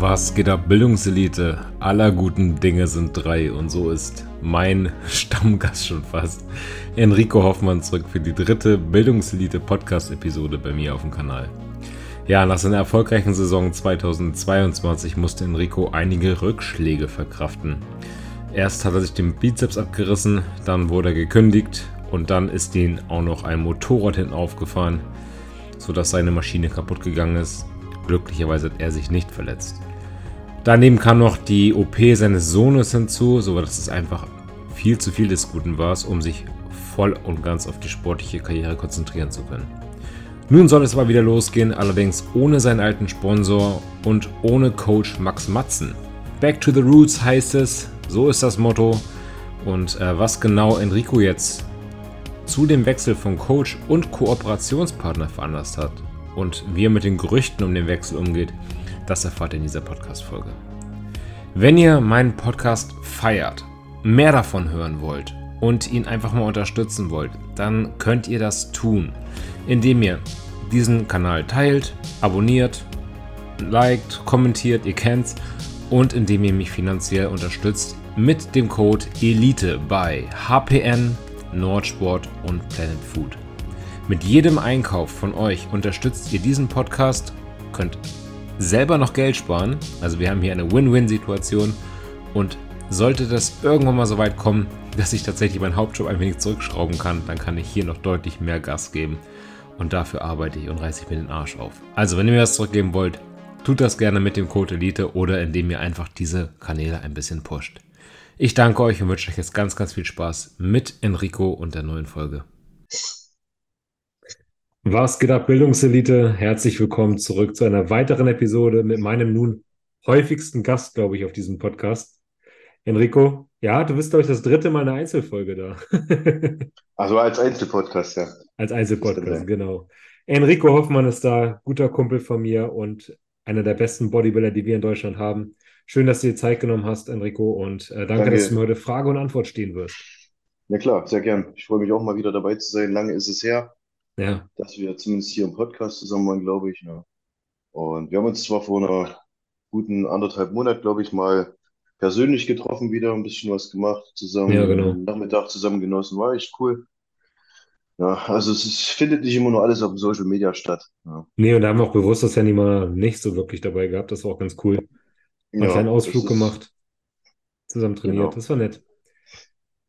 Was geht ab, Bildungselite? Aller guten Dinge sind drei und so ist mein Stammgast schon fast. Enrico Hoffmann zurück für die dritte Bildungselite Podcast-Episode bei mir auf dem Kanal. Ja, nach seiner erfolgreichen Saison 2022 musste Enrico einige Rückschläge verkraften. Erst hat er sich den Bizeps abgerissen, dann wurde er gekündigt und dann ist ihm auch noch ein Motorrad hinten aufgefahren, sodass seine Maschine kaputt gegangen ist. Glücklicherweise hat er sich nicht verletzt. Daneben kam noch die OP seines Sohnes hinzu, so dass es einfach viel zu viel des Guten war, um sich voll und ganz auf die sportliche Karriere konzentrieren zu können. Nun soll es aber wieder losgehen, allerdings ohne seinen alten Sponsor und ohne Coach Max Matzen. Back to the Roots heißt es, so ist das Motto. Und äh, was genau Enrico jetzt zu dem Wechsel von Coach und Kooperationspartner veranlasst hat und wie er mit den Gerüchten um den Wechsel umgeht, das erfahrt ihr in dieser Podcast-Folge. Wenn ihr meinen Podcast feiert, mehr davon hören wollt und ihn einfach mal unterstützen wollt, dann könnt ihr das tun, indem ihr diesen Kanal teilt, abonniert, liked, kommentiert, ihr kennt's, und indem ihr mich finanziell unterstützt mit dem Code ELITE bei HPN, Nordsport und Planet Food. Mit jedem Einkauf von euch unterstützt ihr diesen Podcast, könnt selber noch Geld sparen. Also wir haben hier eine Win-Win-Situation und sollte das irgendwann mal so weit kommen, dass ich tatsächlich meinen Hauptjob ein wenig zurückschrauben kann, dann kann ich hier noch deutlich mehr Gas geben. Und dafür arbeite ich und reiße ich mir den Arsch auf. Also, wenn ihr mir das zurückgeben wollt, tut das gerne mit dem Code Elite oder indem ihr einfach diese Kanäle ein bisschen pusht. Ich danke euch und wünsche euch jetzt ganz, ganz viel Spaß mit Enrico und der neuen Folge. Was geht ab, Bildungselite? Herzlich willkommen zurück zu einer weiteren Episode mit meinem nun häufigsten Gast, glaube ich, auf diesem Podcast. Enrico, ja, du bist, glaube ich, das dritte Mal eine Einzelfolge da. also als Einzelpodcast, ja. Als Einzelpodcast, genau. Enrico Hoffmann ist da, guter Kumpel von mir und einer der besten Bodybuilder, die wir in Deutschland haben. Schön, dass du dir Zeit genommen hast, Enrico, und äh, danke, danke, dass du mir heute Frage und Antwort stehen wirst. Ja klar, sehr gern. Ich freue mich auch mal wieder dabei zu sein. Lange ist es her ja. dass wir zumindest hier im Podcast zusammen waren, glaube ich. Ja. Und wir haben uns zwar vor einer guten anderthalb Monat, glaube ich, mal persönlich getroffen, wieder ein bisschen was gemacht, zusammen ja, genau. Nachmittag zusammen genossen, war echt cool. Ja, also es ist, findet nicht immer nur alles auf Social Media statt. Ja. Nee, und da haben wir auch bewusst das Handy mal nicht so wirklich dabei gehabt. Das war auch ganz cool. Mal ja, einen Ausflug gemacht, zusammen trainiert. Genau. Das war nett.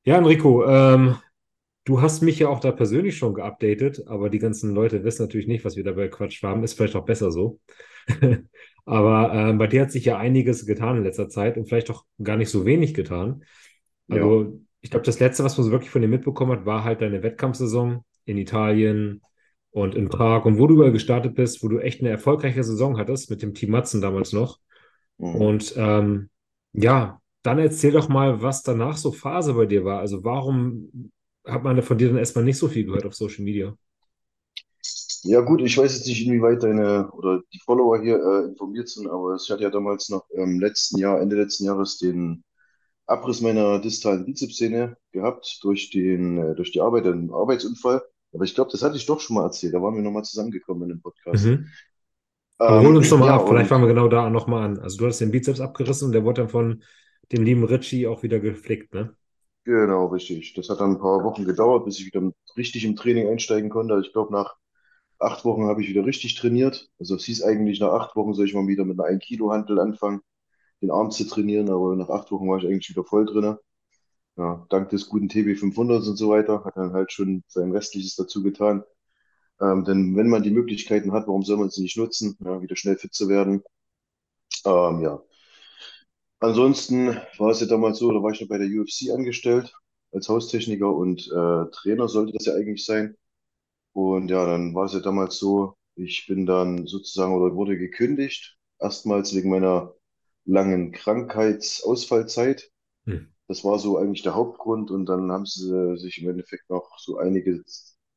Ja, Enrico, ähm, Du hast mich ja auch da persönlich schon geupdatet, aber die ganzen Leute wissen natürlich nicht, was wir dabei Quatsch haben. Ist vielleicht auch besser so. aber äh, bei dir hat sich ja einiges getan in letzter Zeit und vielleicht auch gar nicht so wenig getan. Also, ja. ich glaube, das Letzte, was man so wirklich von dir mitbekommen hat, war halt deine Wettkampfsaison in Italien und in Prag und wo du überall gestartet bist, wo du echt eine erfolgreiche Saison hattest mit dem Team Matzen damals noch. Mhm. Und ähm, ja, dann erzähl doch mal, was danach so Phase bei dir war. Also, warum hat man von dir dann erstmal nicht so viel gehört auf Social Media. Ja, gut, ich weiß jetzt nicht, inwieweit deine oder die Follower hier äh, informiert sind, aber ich hatte ja damals noch im letzten Jahr, Ende letzten Jahres, den Abriss meiner distalen Bizepssehne gehabt durch den, äh, durch die Arbeit, einen Arbeitsunfall. Aber ich glaube, das hatte ich doch schon mal erzählt. Da waren wir nochmal zusammengekommen in dem Podcast. Mhm. Aber hol uns nochmal ja, ab, vielleicht fangen wir genau da nochmal an. Also du hast den Bizeps abgerissen und der wurde dann von dem lieben Richie auch wieder geflickt, ne? Genau, richtig. Das hat dann ein paar Wochen gedauert, bis ich wieder richtig im Training einsteigen konnte. Also ich glaube, nach acht Wochen habe ich wieder richtig trainiert. Also es hieß eigentlich, nach acht Wochen soll ich mal wieder mit einer 1 Kilo Hantel anfangen, den Arm zu trainieren, aber nach acht Wochen war ich eigentlich wieder voll drin. Ja, dank des guten TB 500 und so weiter hat dann halt schon sein Restliches dazu getan. Ähm, denn wenn man die Möglichkeiten hat, warum soll man sie nicht nutzen, ja, wieder schnell fit zu werden? Ähm, ja, Ansonsten war es ja damals so, da war ich noch bei der UFC angestellt als Haustechniker und äh, Trainer sollte das ja eigentlich sein. Und ja, dann war es ja damals so, ich bin dann sozusagen oder wurde gekündigt, erstmals wegen meiner langen Krankheitsausfallzeit. Hm. Das war so eigentlich der Hauptgrund und dann haben sie sich im Endeffekt noch so einige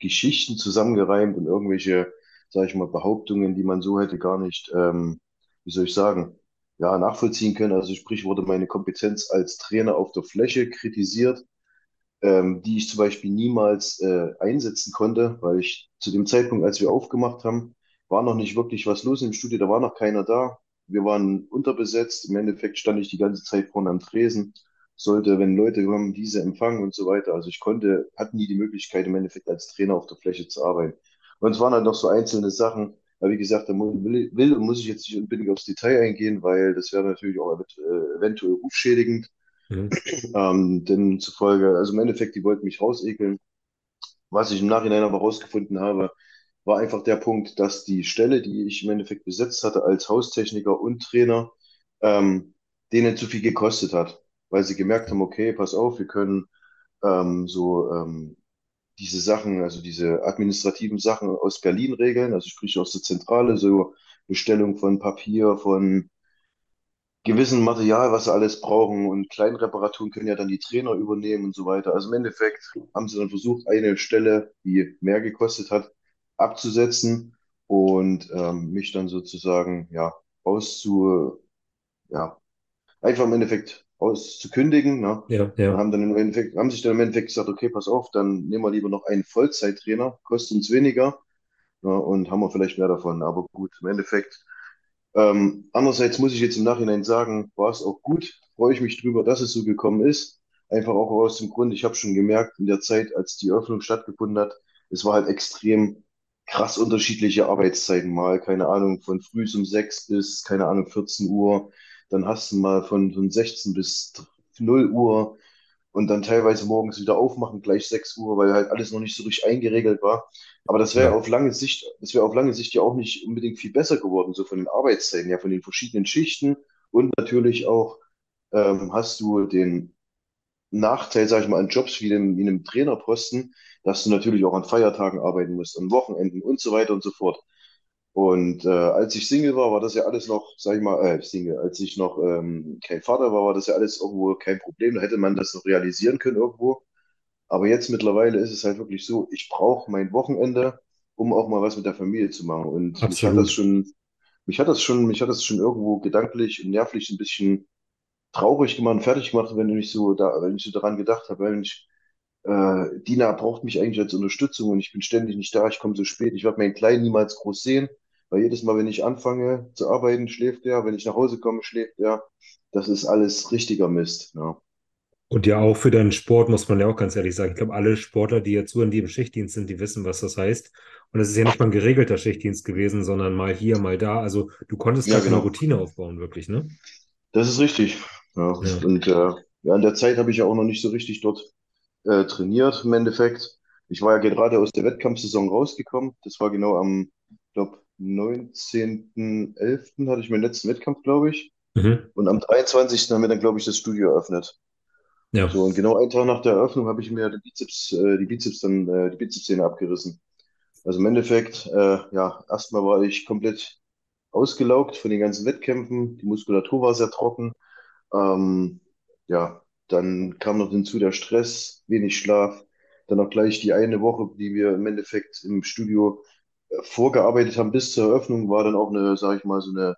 Geschichten zusammengereimt und irgendwelche, sage ich mal, Behauptungen, die man so hätte gar nicht, ähm, wie soll ich sagen, ja, nachvollziehen können. Also sprich, wurde meine Kompetenz als Trainer auf der Fläche kritisiert. ähm, die ich zum Beispiel niemals äh, einsetzen konnte, weil ich zu dem Zeitpunkt, als wir aufgemacht haben, war noch nicht wirklich was los im Studio, da war noch keiner da. Wir waren unterbesetzt. Im Endeffekt stand ich die ganze Zeit vorne am Tresen, sollte, wenn Leute kommen, diese empfangen und so weiter. Also ich konnte, hatte nie die Möglichkeit, im Endeffekt als Trainer auf der Fläche zu arbeiten. Und es waren halt noch so einzelne Sachen, aber wie gesagt, da will, will und muss ich jetzt nicht unbedingt aufs Detail eingehen, weil das wäre natürlich auch äh, eventuell rufschädigend. Mhm. Ähm, denn zufolge, also im Endeffekt, die wollten mich rausekeln. Was ich im Nachhinein aber rausgefunden habe, war einfach der Punkt, dass die Stelle, die ich im Endeffekt besetzt hatte als Haustechniker und Trainer, ähm, denen zu viel gekostet hat, weil sie gemerkt haben, okay, pass auf, wir können ähm, so ähm, diese Sachen, also diese administrativen Sachen aus Berlin regeln, also sprich aus der Zentrale, so Bestellung von Papier, von gewissen Material, was sie alles brauchen und Kleinreparaturen können ja dann die Trainer übernehmen und so weiter. Also im Endeffekt haben sie dann versucht, eine Stelle, die mehr gekostet hat, abzusetzen und ähm, mich dann sozusagen ja auszu ja einfach im Endeffekt auszukündigen. Ne? Ja, Und ja. haben dann im Endeffekt, haben sich dann im Endeffekt gesagt, okay, pass auf, dann nehmen wir lieber noch einen Vollzeittrainer, kostet uns weniger, ne? Und haben wir vielleicht mehr davon. Aber gut, im Endeffekt ähm, andererseits muss ich jetzt im Nachhinein sagen, war es auch gut, freue ich mich drüber, dass es so gekommen ist. Einfach auch aus dem Grund, ich habe schon gemerkt, in der Zeit, als die Eröffnung stattgefunden hat, es war halt extrem krass unterschiedliche Arbeitszeiten mal, keine Ahnung, von früh um 6 bis, keine Ahnung, 14 Uhr. Dann hast du mal von, von 16 bis 0 Uhr und dann teilweise morgens wieder aufmachen, gleich 6 Uhr, weil halt alles noch nicht so richtig eingeregelt war. Aber das wäre Ja. auf lange Sicht, das wäre auf lange Sicht ja auch nicht unbedingt viel besser geworden, so von den Arbeitszeiten, ja, von den verschiedenen Schichten. Und natürlich auch ähm, hast du den Nachteil, sag ich mal, an Jobs wie dem, wie einem Trainerposten, dass du natürlich auch an Feiertagen arbeiten musst, an Wochenenden und so weiter und so fort. Und äh, als ich Single war, war das ja alles noch, sag ich mal, äh, Single, als ich noch ähm, kein Vater war, war das ja alles irgendwo kein Problem. Da hätte man das noch realisieren können irgendwo. Aber jetzt mittlerweile ist es halt wirklich so, ich brauche mein Wochenende, um auch mal was mit der Familie zu machen. Und mich hat das Absolut. schon, mich hat das schon, mich hat das schon irgendwo gedanklich und nervlich ein bisschen traurig gemacht fertig gemacht, wenn ich so da, wenn ich so daran gedacht habe, wenn ich, äh, Dina braucht mich eigentlich als Unterstützung und ich bin ständig nicht da, ich komme so spät, ich werde meinen Kleinen niemals groß sehen, weil jedes Mal, wenn ich anfange zu arbeiten, schläft er, wenn ich nach Hause komme, schläft er. Das ist alles richtiger Mist. Ja, Und ja, auch für deinen Sport muss man ja auch ganz ehrlich sagen. Ich glaube, alle Sportler, die jetzt so in die im Schichtdienst sind, die wissen, was das heißt. Und es ist ja nicht mal ein geregelter Schichtdienst gewesen, sondern mal hier, mal da. Also du konntest ja genau. Routine aufbauen, wirklich, ne? Das ist richtig. Ja. Ja. Und äh, ja, in der Zeit habe ich ja auch noch nicht so richtig dort äh, trainiert im Endeffekt. Ich war ja gerade aus der Wettkampfsaison rausgekommen. Das war genau am, glaube 19.11. hatte ich meinen letzten Wettkampf, glaube ich. Mhm. Und am 23. haben wir dann, glaube ich, das Studio eröffnet. Ja. So, und genau einen Tag nach der Eröffnung habe ich mir die Bizeps, äh, die Bizeps dann, äh, die Bizepssehne abgerissen. Also im Endeffekt, äh, ja, erstmal war ich komplett ausgelaugt von den ganzen Wettkämpfen. Die Muskulatur war sehr trocken. Ähm, ja, dann kam noch hinzu der Stress, wenig Schlaf. Dann auch gleich die eine Woche, die wir im Endeffekt im Studio vorgearbeitet haben bis zur Eröffnung, war dann auch eine, sage ich mal, so eine,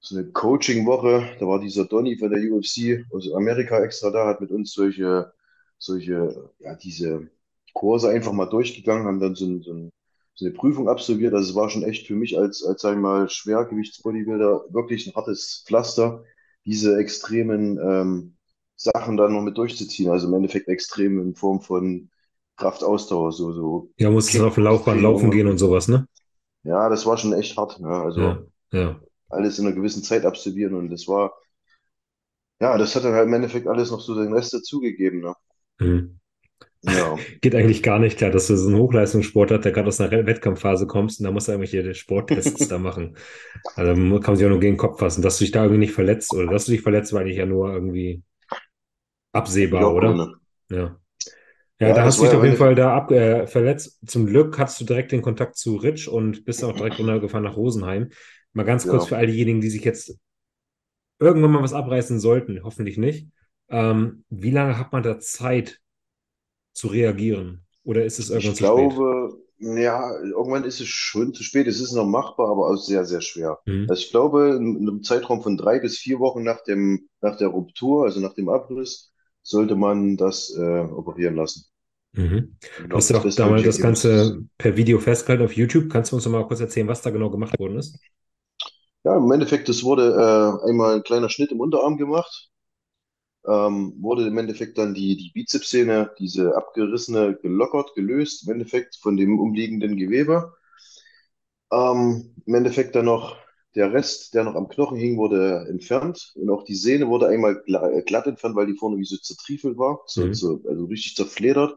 so eine Coaching-Woche. Da war dieser Donny von der UFC aus Amerika extra da, hat mit uns solche, solche, ja, diese Kurse einfach mal durchgegangen, haben dann so, ein, so, ein, so eine Prüfung absolviert. Also es war schon echt für mich als, als sag ich mal, Schwergewichtsbodybuilder wirklich ein hartes Pflaster, diese extremen ähm, Sachen dann noch mit durchzuziehen. Also im Endeffekt extrem in Form von Kraftausdauer, so, so Ja, musstest auf der Laufbahn laufen gehen und sowas, ne? Ja, das war schon echt hart. Ja, Ja, also ja. alles in einer gewissen Zeit absolvieren und das war, ja, das hat dann halt im Endeffekt alles noch so den Rest dazugegeben. Ne? Mhm. Ja, Geht eigentlich gar nicht klar, dass du so einen Hochleistungssportler, der gerade aus einer Wettkampfphase kommst und da musst du irgendwelche Sporttests da machen. Also kann man sich auch nur gegen den Kopf fassen. Dass du dich da irgendwie nicht verletzt oder dass du dich verletzt, war eigentlich ja nur irgendwie absehbar, oder? gewundert. Ja. Ja, Ja, da hast du dich auf jeden Fall da ab, äh, verletzt. Zum Glück hattest du direkt den Kontakt zu Rich und bist auch direkt runtergefahren nach Rosenheim. Mal ganz kurz ja. für all diejenigen, die sich jetzt irgendwann mal was abreißen sollten, hoffentlich nicht. Ähm, wie lange hat man da Zeit zu reagieren? Oder ist es irgendwann Ich zu spät? glaube, ja, irgendwann ist es schon zu spät. Es ist noch machbar, aber auch sehr, sehr schwer. Mhm. Also ich glaube, in, in einem Zeitraum von drei bis vier Wochen nach dem, nach der Ruptur, also nach dem Abriss, sollte man das äh, operieren lassen. Mhm. Du Genau, hast ja das auch damals das Ganze per Video festgehalten auf YouTube. Kannst du uns noch mal kurz erzählen, was da genau gemacht worden ist? Ja, im Endeffekt, es wurde äh, einmal ein kleiner Schnitt im Unterarm gemacht, ähm, wurde im Endeffekt dann die, die Bizepssehne, diese abgerissene, gelockert, gelöst, im Endeffekt von dem umliegenden Gewebe. Ähm, im Endeffekt dann noch der Rest, der noch am Knochen hing, wurde entfernt und auch die Sehne wurde einmal äh, glatt entfernt, weil die vorne wie so zertriefelt war, so, Mhm. so, also richtig zerfledert.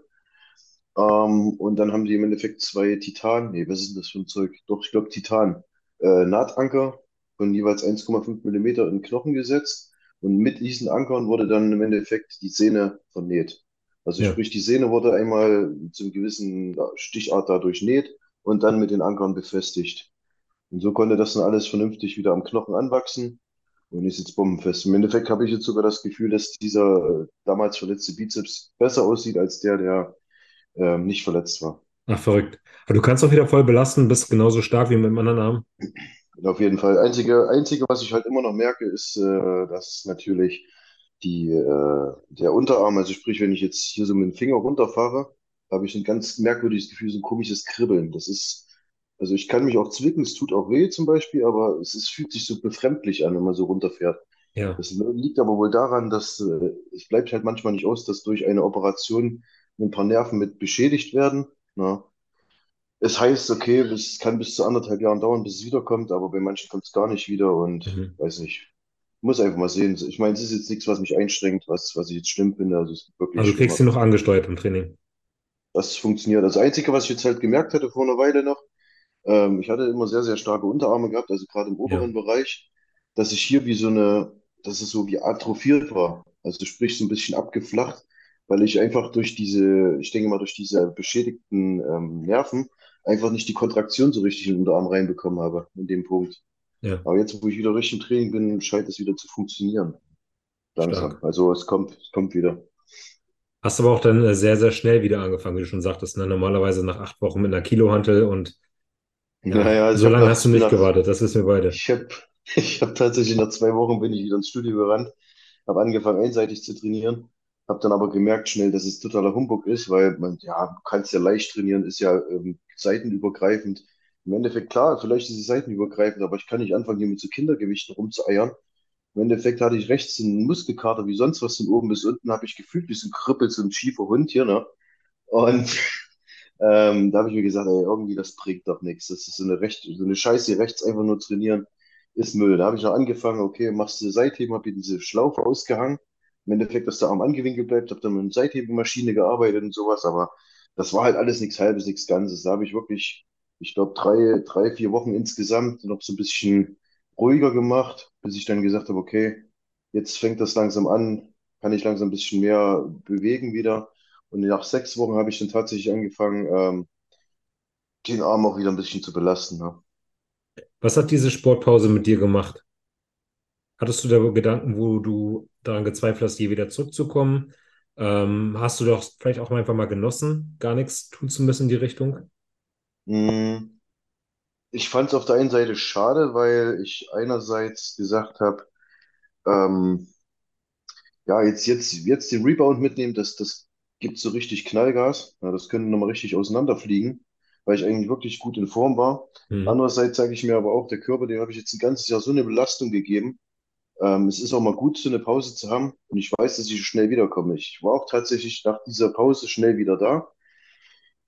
Ähm, und dann haben die im Endeffekt zwei Titan, nee, was ist denn das für ein Zeug? Doch, ich glaube Titan, äh, Nahtanker von jeweils 1,5 Millimeter in Knochen gesetzt. Und mit diesen Ankern wurde dann im Endeffekt die Sehne vernäht. Also Ja. sprich, die Sehne wurde einmal zum gewissen Stichart da durchnäht und dann mit den Ankern befestigt. Und so konnte das dann alles vernünftig wieder am Knochen anwachsen und ist jetzt bombenfest. Im Endeffekt habe ich jetzt sogar das Gefühl, dass dieser äh, damals verletzte Bizeps besser aussieht als der, der ähm, nicht verletzt war. Ach, verrückt. Aber du kannst auch wieder voll belasten, bist genauso stark wie mit dem anderen Arm. Und auf jeden Fall. Einzige, einzige, was ich halt immer noch merke, ist, äh, dass natürlich die, äh, der Unterarm, also sprich, wenn ich jetzt hier so mit dem Finger runterfahre, habe ich ein ganz merkwürdiges Gefühl, so ein komisches Kribbeln. Das ist, also ich kann mich auch zwicken, es tut auch weh zum Beispiel, aber es ist, fühlt sich so befremdlich an, wenn man so runterfährt. Ja. Das liegt aber wohl daran, dass äh, es bleibt halt manchmal nicht aus, dass durch eine Operation ein paar Nerven mit beschädigt werden. Ne? Es heißt, okay, es kann bis zu anderthalb Jahren dauern, bis es wiederkommt, aber bei manchen kommt es gar nicht wieder und Mhm. weiß nicht. Muss einfach mal sehen. Ich meine, es ist jetzt nichts, was mich einschränkt, was, was ich jetzt schlimm finde. Also es gibt Also du wirklich kriegst sie noch angesteuert im Training. Das funktioniert. Das Einzige, was ich jetzt halt gemerkt hatte vor einer Weile noch, ähm, ich hatte immer sehr, sehr starke Unterarme gehabt, also gerade im Ja. oberen Bereich, dass ich hier wie so eine, dass es so wie atrophiert war. Also sprich so ein bisschen abgeflacht, weil ich einfach durch diese, ich denke mal, durch diese beschädigten ähm, Nerven einfach nicht die Kontraktion so richtig in den Unterarm reinbekommen habe, in dem Punkt. Ja, Aber jetzt, wo ich wieder richtig im Training bin, scheint es wieder zu funktionieren. Langsam. stark. Also es kommt, es kommt wieder. Hast aber auch dann äh, sehr, sehr schnell wieder angefangen, wie du schon sagtest, ne? Normalerweise nach acht Wochen mit einer Kilohantel und ja, Naja, also so lange hast du nicht nach, gewartet, das wissen wir beide. ich habe, ich habe tatsächlich nach zwei Wochen bin ich wieder ins Studio gerannt habe angefangen einseitig zu trainieren, habe dann aber gemerkt schnell, dass es totaler Humbug ist, weil man, ja, du kannst ja leicht trainieren, ist ja ähm, seitenübergreifend. Im Endeffekt, klar, vielleicht ist es seitenübergreifend, aber ich kann nicht anfangen, hier mit so Kindergewichten rumzueiern. Im Endeffekt hatte ich rechts einen Muskelkater wie sonst was von oben bis unten, habe ich gefühlt wie so ein Krüppel, so ein schiefer Hund hier, ne? Und ähm, da habe ich mir gesagt, ey, irgendwie das bringt doch nichts. Das ist so eine, recht, so eine Scheiße, rechts einfach nur trainieren, ist Müll. Da habe ich noch angefangen, okay, machst du Seitheben, habe hier diese Schlaufe ausgehangen. Im Endeffekt, dass der Arm angewinkelt bleibt, habe dann mit einer Seithebemaschine gearbeitet und sowas, aber das war halt alles nichts Halbes, nichts Ganzes. Da habe ich wirklich, ich glaube, drei, drei, vier Wochen insgesamt noch so ein bisschen ruhiger gemacht, bis ich dann gesagt habe, okay, jetzt fängt das langsam an, kann ich langsam ein bisschen mehr bewegen wieder. Und nach sechs Wochen habe ich dann tatsächlich angefangen, ähm, den Arm auch wieder ein bisschen zu belasten. Ne? Was hat diese Sportpause mit dir gemacht? Hattest du da Gedanken, wo du daran gezweifelt hast, je wieder zurückzukommen? Ähm, hast du doch vielleicht auch einfach mal genossen, gar nichts tun zu müssen in die Richtung? Mm, Ich fand es auf der einen Seite schade, weil ich einerseits gesagt habe, ähm, ja, jetzt, jetzt, jetzt den Rebound mitnehmen, das, das gibt so richtig Knallgas. Ja, das könnte nochmal richtig auseinanderfliegen, weil ich eigentlich wirklich gut in Form war. Hm. Andererseits sage ich mir aber auch, der Körper, dem habe ich jetzt ein ganzes Jahr so eine Belastung gegeben. Ähm, es ist auch mal gut, so eine Pause zu haben. Und ich weiß, dass ich schnell wiederkomme. Ich war auch tatsächlich nach dieser Pause schnell wieder da.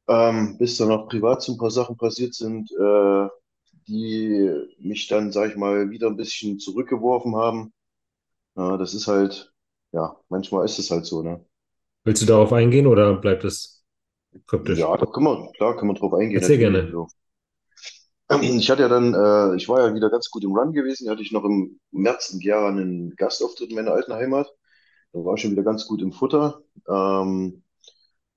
Ähm, bis dann auch privat so ein paar Sachen passiert sind, äh, die mich dann, sag ich mal, wieder ein bisschen zurückgeworfen haben. Ja, das ist halt, ja, manchmal ist es halt so, ne? Willst du darauf eingehen oder bleibt es kryptisch? Ja, da kann man, klar, kann man drauf eingehen, Erzähl natürlich. gerne. Also, ich hatte ja dann, äh, ich war ja wieder ganz gut im Run gewesen. Da hatte ich noch im März ein Jahr einen Gastauftritt in meiner alten Heimat. Da war ich schon wieder ganz gut im Futter. Ähm,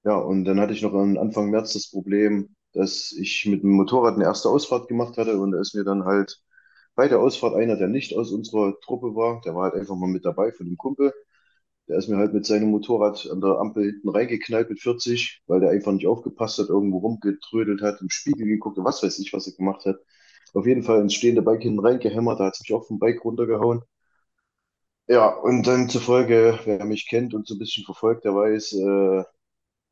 ja, und dann hatte ich noch Anfang März das Problem, dass ich mit dem Motorrad eine erste Ausfahrt gemacht hatte und da ist mir dann halt bei der Ausfahrt einer, der nicht aus unserer Truppe war, der war halt einfach mal mit dabei von dem Kumpel. Der ist mir halt mit seinem Motorrad an der Ampel hinten reingeknallt mit 40, weil der einfach nicht aufgepasst hat, irgendwo rumgetrödelt hat, im Spiegel geguckt und was weiß ich, was er gemacht hat. Auf jeden Fall ins stehende Bike hinten reingehämmert, da hat es mich auch vom Bike runtergehauen. Ja, und dann zufolge, wer mich kennt und so ein bisschen verfolgt, der weiß, äh,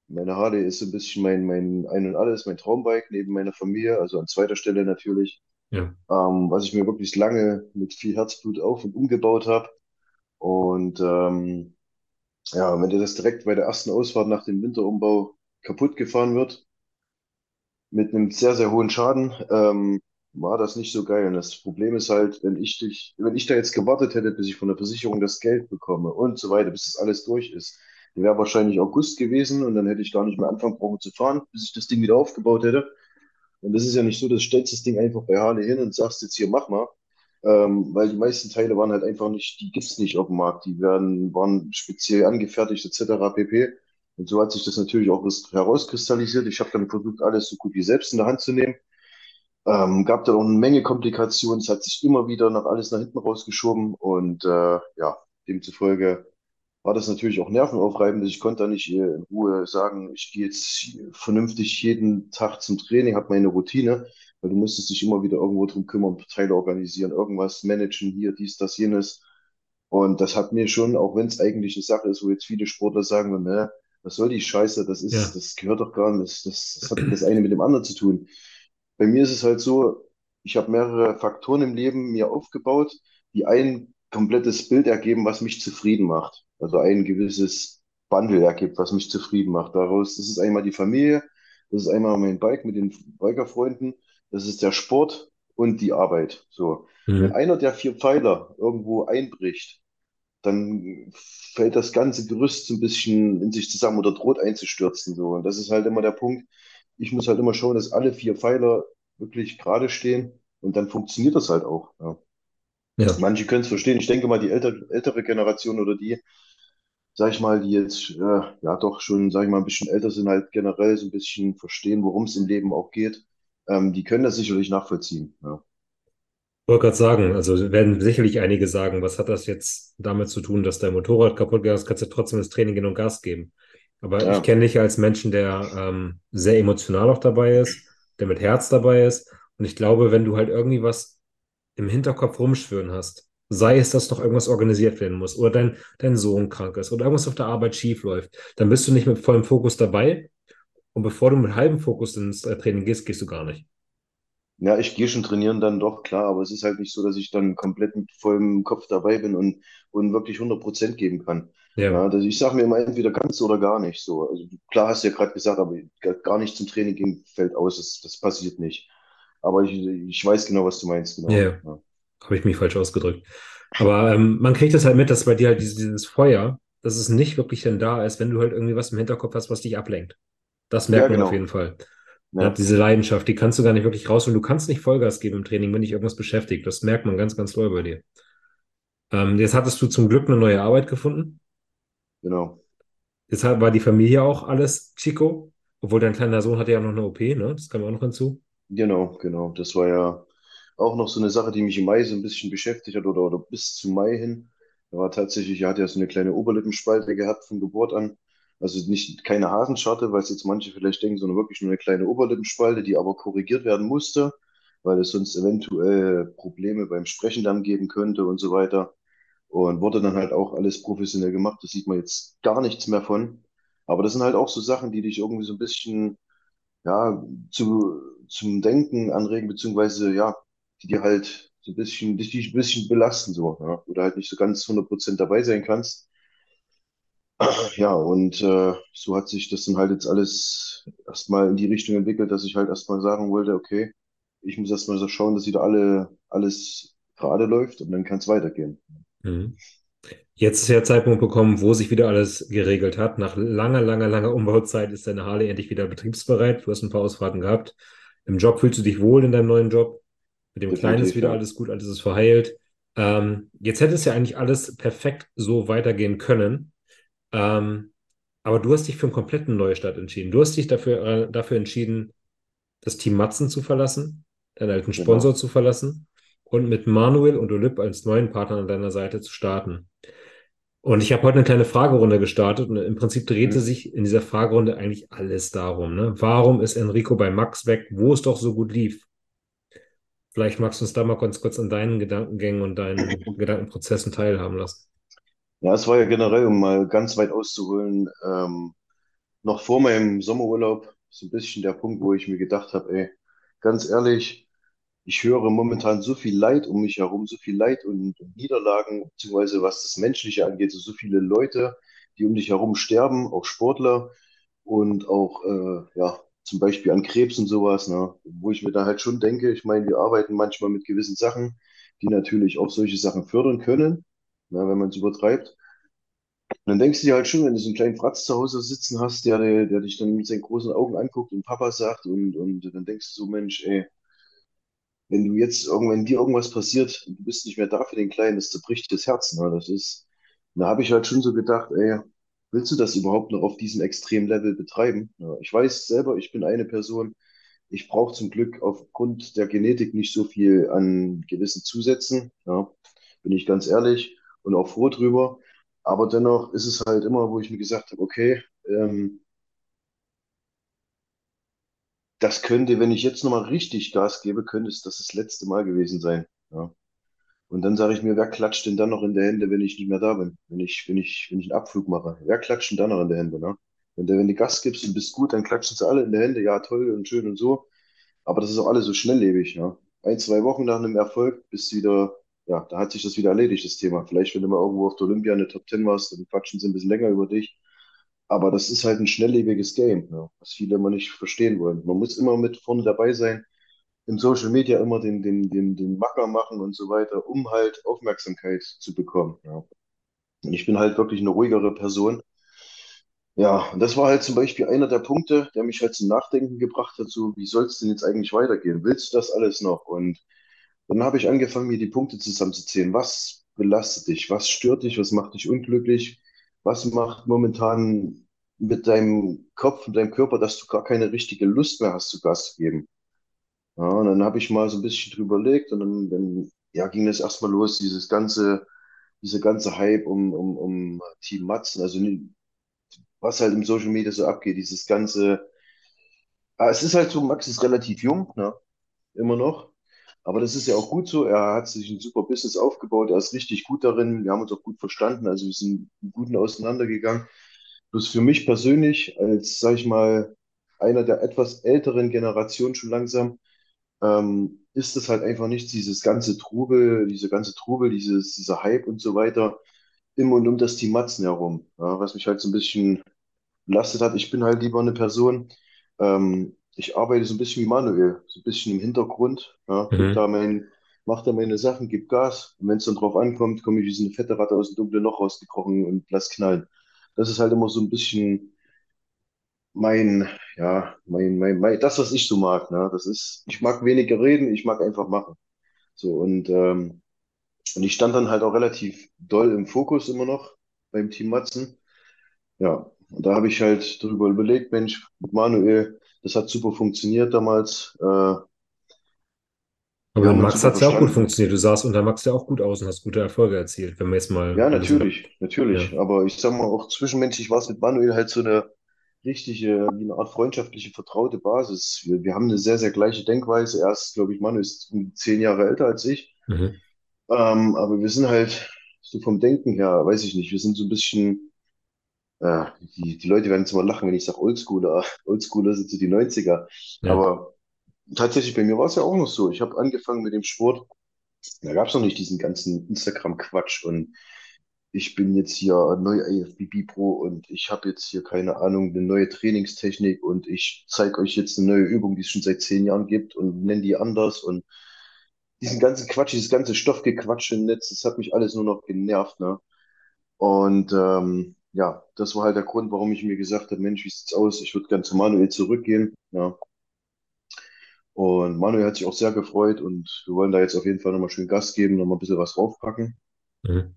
meine Harley ist so ein bisschen mein, mein Ein und Alles, mein Traumbike neben meiner Familie, also an zweiter Stelle natürlich, Ja, ähm, was ich mir wirklich lange mit viel Herzblut auf und umgebaut habe. Und ähm, ja, wenn dir das direkt bei der ersten Ausfahrt nach dem Winterumbau kaputt gefahren wird, mit einem sehr, sehr hohen Schaden, ähm, war das nicht so geil. Und das Problem ist halt, wenn ich dich, wenn ich da jetzt gewartet hätte, bis ich von der Versicherung das Geld bekomme und so weiter, bis das alles durch ist, wäre wahrscheinlich August gewesen und dann hätte ich gar nicht mehr anfangen brauchen zu fahren, bis ich das Ding wieder aufgebaut hätte. Und das ist ja nicht so, dass du stellst das Ding einfach bei Harley hin und sagst jetzt hier, mach mal. Ähm, weil die meisten Teile waren halt einfach nicht, die gibt's nicht auf dem Markt. Die werden, waren speziell angefertigt etc. pp. Und so hat sich das natürlich auch herauskristallisiert. Ich habe dann versucht, alles so gut wie selbst in der Hand zu nehmen. Ähm, gab dann auch eine Menge Komplikationen. Es hat sich immer wieder nach alles nach hinten rausgeschoben und äh, ja, demzufolge war das natürlich auch nervenaufreibend. Ich konnte da nicht äh, in Ruhe sagen, ich gehe jetzt vernünftig jeden Tag zum Training, habe meine Routine, weil du musstest dich immer wieder irgendwo drum kümmern, Teile organisieren, irgendwas managen, hier, dies, das, jenes. Und das hat mir schon, auch wenn es eigentlich eine Sache ist, wo jetzt viele Sportler sagen, ne, was soll die Scheiße, das ist, ja, das gehört doch gar nicht, das, das hat das eine mit dem anderen zu tun. Bei mir ist es halt so, ich habe mehrere Faktoren im Leben mir aufgebaut, die ein komplettes Bild ergeben, was mich zufrieden macht. Also ein gewisses Bundle ergibt, was mich zufrieden macht. Daraus, das ist einmal die Familie, das ist einmal mein Bike mit den Bikerfreunden, das ist der Sport und die Arbeit. So. Wenn mhm. einer der vier Pfeiler irgendwo einbricht, dann fällt das ganze Gerüst so ein bisschen in sich zusammen oder droht einzustürzen. So. Und das ist halt immer der Punkt. Ich muss halt immer schauen, dass alle vier Pfeiler wirklich gerade stehen und dann funktioniert das halt auch. Ja. ja. Manche können es verstehen. Ich denke mal, die ältere, ältere Generation oder die, sag ich mal, die jetzt äh, ja doch schon, sag ich mal, ein bisschen älter sind, halt generell so ein bisschen verstehen, worum es im Leben auch geht, ähm, die können das sicherlich nachvollziehen. Ja. wollte gerade sagen, also werden sicherlich einige sagen, was hat das jetzt damit zu tun, dass dein Motorrad kaputt geht, kannst du trotzdem ins Training gehen und Gas geben. Aber ich Ja, kenne dich als Menschen, der ähm, sehr emotional auch dabei ist, der mit Herz dabei ist. Und ich glaube, wenn du halt irgendwie was im Hinterkopf rumschwören hast, sei es, dass noch irgendwas organisiert werden muss oder dein, dein Sohn krank ist oder irgendwas auf der Arbeit schief läuft, dann bist du nicht mit vollem Fokus dabei. Und bevor du mit halbem Fokus ins äh, Training gehst, gehst du gar nicht. Ja, ich gehe schon trainieren dann doch, klar, aber es ist halt nicht so, dass ich dann komplett mit vollem Kopf dabei bin und, und wirklich hundert Prozent geben kann. Ja, Ja, also ich sage mir immer entweder ganz oder gar nicht so. Also klar hast du ja gerade gesagt, aber gar nicht zum Training gehen fällt aus, das, das passiert nicht. Aber ich, ich weiß genau, was du meinst, ja, genau. ja. Ja, habe ich mich falsch ausgedrückt. Aber ähm, man kriegt das halt mit, dass bei dir halt dieses, dieses Feuer, dass es nicht wirklich dann da ist, wenn du halt irgendwie was im Hinterkopf hast, was dich ablenkt. Das ja merkt man auf jeden genau. Fall. Ja, Ja, diese Leidenschaft, die kannst du gar nicht wirklich raus und du kannst nicht Vollgas geben im Training, wenn dich irgendwas beschäftigt. Das merkt man ganz, ganz doll bei dir. Ähm, jetzt hattest du zum Glück eine neue Arbeit gefunden. genau. Jetzt hat, war die Familie auch alles Chico, obwohl dein kleiner Sohn hatte ja noch eine OP, ne? Das kam auch noch hinzu. Genau, genau. Das war ja auch noch so eine Sache, die mich im Mai so ein bisschen beschäftigt hat oder, oder bis zum Mai hin. Da war tatsächlich, er hat ja so eine kleine Oberlippenspalte gehabt von Geburt an. Also nicht keine Hasenscharte, weil es jetzt manche vielleicht denken, sondern wirklich nur eine kleine Oberlippenspalte, die aber korrigiert werden musste, weil es sonst eventuell Probleme beim Sprechen dann geben könnte und so weiter. Und wurde dann halt auch alles professionell gemacht. Das sieht man jetzt gar nichts mehr von. Aber das sind halt auch so Sachen, die dich irgendwie so ein bisschen ja, zu, zum Denken anregen, beziehungsweise ja, die dir halt so ein bisschen, dich, dich ein bisschen belasten, so, ja, oder halt nicht so ganz hundert Prozent dabei sein kannst. Ja, und äh, so hat sich das dann halt jetzt alles erstmal in die Richtung entwickelt, dass ich halt erstmal sagen wollte, okay, ich muss erstmal so schauen, dass wieder alle, alles gerade läuft und dann kann es weitergehen. Mhm. Jetzt ist ja der Zeitpunkt gekommen, wo sich wieder alles geregelt hat. Nach langer, langer, langer Umbauzeit ist deine Harley endlich wieder betriebsbereit. Du hast ein paar Ausfahrten gehabt. Im Job fühlst du dich wohl in deinem neuen Job. Mit dem Kleinen ist Definitiv, wieder ja. alles gut, alles ist verheilt. Ähm, jetzt hätte es ja eigentlich alles perfekt so weitergehen können. Ähm, aber du hast dich für einen kompletten Neustart entschieden. Du hast dich dafür, äh, dafür entschieden, das Team Matzen zu verlassen, deinen alten Sponsor Genau. zu verlassen und mit Manuel und Olip als neuen Partner an deiner Seite zu starten. Und ich habe heute eine kleine Fragerunde gestartet und im Prinzip drehte Mhm. sich in dieser Fragerunde eigentlich alles darum, ne? Warum ist Enrico bei Max weg, wo es doch so gut lief? Vielleicht magst du uns da mal ganz kurz an deinen Gedankengängen und deinen Gedankenprozessen teilhaben lassen. Ja, es war ja generell, um mal ganz weit auszuholen, ähm, noch vor meinem Sommerurlaub so ein bisschen der Punkt, wo ich mir gedacht habe, ey, ganz ehrlich, ich höre momentan so viel Leid um mich herum, so viel Leid und, Niederlagen, beziehungsweise was das Menschliche angeht, so, so viele Leute, die um dich herum sterben, auch Sportler und auch, äh, ja, zum Beispiel an Krebs und sowas, ne, wo ich mir da halt schon denke, ich meine, wir arbeiten manchmal mit gewissen Sachen, die natürlich auch solche Sachen fördern können, ne, wenn man es übertreibt. Und dann denkst du dir halt schon, wenn du so einen kleinen Fratz zu Hause sitzen hast, der, der, dich dann mit seinen großen Augen anguckt und Papa sagt und, und dann denkst du so, Mensch, ey, wenn du jetzt irgendwann dir irgendwas passiert und du bist nicht mehr da für den Kleinen, das zerbricht das Herz. Ne? Das ist, da habe ich halt schon so gedacht, ey, willst du das überhaupt noch auf diesem Extremlevel betreiben? Ja, ich weiß selber, ich bin eine Person, ich brauche zum Glück aufgrund der Genetik nicht so viel an gewissen Zusätzen, ja, bin ich ganz ehrlich und auch froh drüber. Aber dennoch ist es halt immer, wo ich mir gesagt habe, okay, ähm, das könnte, wenn ich jetzt nochmal richtig Gas gebe, könnte es das das letzte Mal gewesen sein. Ja. Und dann sage ich mir, wer klatscht denn dann noch in der Hände, wenn ich nicht mehr da bin? Wenn ich, wenn ich, wenn ich einen Abflug mache? Wer klatscht denn dann noch in der Hände, ne? Wenn du, wenn du Gas gibst und bist gut, dann klatschen sie alle in der Hände. Ja, toll und schön und so. Aber das ist auch alles so schnelllebig, ne? Ein, zwei Wochen nach einem Erfolg bist du wieder, ja, da hat sich das wieder erledigt, das Thema. Vielleicht, wenn du mal irgendwo auf der Olympia in der Top Ten warst, dann quatschen sie ein bisschen länger über dich. Aber das ist halt ein schnelllebiges Game, ne? Was viele immer nicht verstehen wollen. Man muss immer mit vorne dabei sein im Social Media immer den, den, den, den Macker machen und so weiter, um halt Aufmerksamkeit zu bekommen. Ja. Und ich bin halt wirklich eine ruhigere Person. Ja, und das war halt zum Beispiel einer der Punkte, der mich halt zum Nachdenken gebracht hat, so, wie soll es denn jetzt eigentlich weitergehen? Willst du das alles noch? Und dann habe ich angefangen, mir die Punkte zusammenzuzählen. Was belastet dich? Was stört dich? Was macht dich unglücklich? Was macht momentan mit deinem Kopf und deinem Körper, dass du gar keine richtige Lust mehr hast, zu Gas zu geben? Ja, und dann habe ich mal so ein bisschen drüber überlegt und dann, dann ja, ging das erstmal los, dieses ganze, dieser ganze Hype um, um, um Team Matzen, also nie- was halt im Social Media so abgeht, dieses ganze, ah, es ist halt so, Max ist relativ jung, ne, immer noch, aber das ist ja auch gut so, er hat sich ein super Business aufgebaut, er ist richtig gut darin, wir haben uns auch gut verstanden, also wir sind Guten auseinandergegangen. Bloß für mich persönlich, als, sag ich mal, einer der etwas älteren Generation schon langsam, ähm, ist es halt einfach nicht dieses ganze Trubel, diese ganze Trubel, dieses, dieser Hype und so weiter im und um das Team Matzen herum, ja, was mich halt so ein bisschen belastet hat. Ich bin halt lieber eine Person, ähm, ich arbeite so ein bisschen wie Manuel, so ein bisschen im Hintergrund, ja, Mhm. da mein, mach da meine Sachen, gib Gas und wenn es dann drauf ankommt, komme ich wie so eine fette Ratte aus dem dunklen Loch rausgekrochen und lass knallen. Das ist halt immer so ein bisschen mein, ja, mein, mein, mein, das, was ich so mag, ne? Das ist, ich mag weniger reden, ich mag einfach machen. So, und, ähm, und ich stand dann halt auch relativ doll im Fokus immer noch beim Team Matzen. Ja, und da habe ich halt darüber überlegt, Mensch, Manuel, das hat super funktioniert damals. Äh, wir Aber mit Max hat es ja auch gut funktioniert. Du sahst unter Max ja auch gut aus und hast gute Erfolge erzielt, wenn man jetzt mal Ja, ein bisschen. natürlich, Ja. natürlich. Aber ich sag mal, auch zwischenmenschlich war es mit Manuel halt so eine richtige, wie eine Art freundschaftliche, vertraute Basis. Wir, wir haben eine sehr, sehr gleiche Denkweise. Er ist, glaube ich, Manuel ist zehn Jahre älter als ich. Mhm. Ähm, aber wir sind halt so vom Denken her, weiß ich nicht, wir sind so ein bisschen, die, die Leute werden jetzt mal lachen, wenn ich sage Oldschooler. Oldschooler sind so die Neunziger. Ja. Aber tatsächlich bei mir war es ja auch noch so. Ich habe angefangen mit dem Sport, da gab es noch nicht diesen ganzen Instagram-Quatsch und ich bin jetzt hier neu IFBB Pro und ich habe jetzt hier keine Ahnung, eine neue Trainingstechnik und ich zeige euch jetzt eine neue Übung, die es schon seit zehn Jahren gibt und nenne die anders und diesen ganzen Quatsch, dieses ganze Stoffgequatsch im Netz, das hat mich alles nur noch genervt, ne? Und ähm, ja, das war halt der Grund, warum ich mir gesagt habe, Mensch, wie sieht's aus? Ich würde gerne zu Manuel zurückgehen, ja. Und Manuel hat sich auch sehr gefreut und wir wollen da jetzt auf jeden Fall nochmal schön Gas geben, nochmal ein bisschen was draufpacken. Mhm.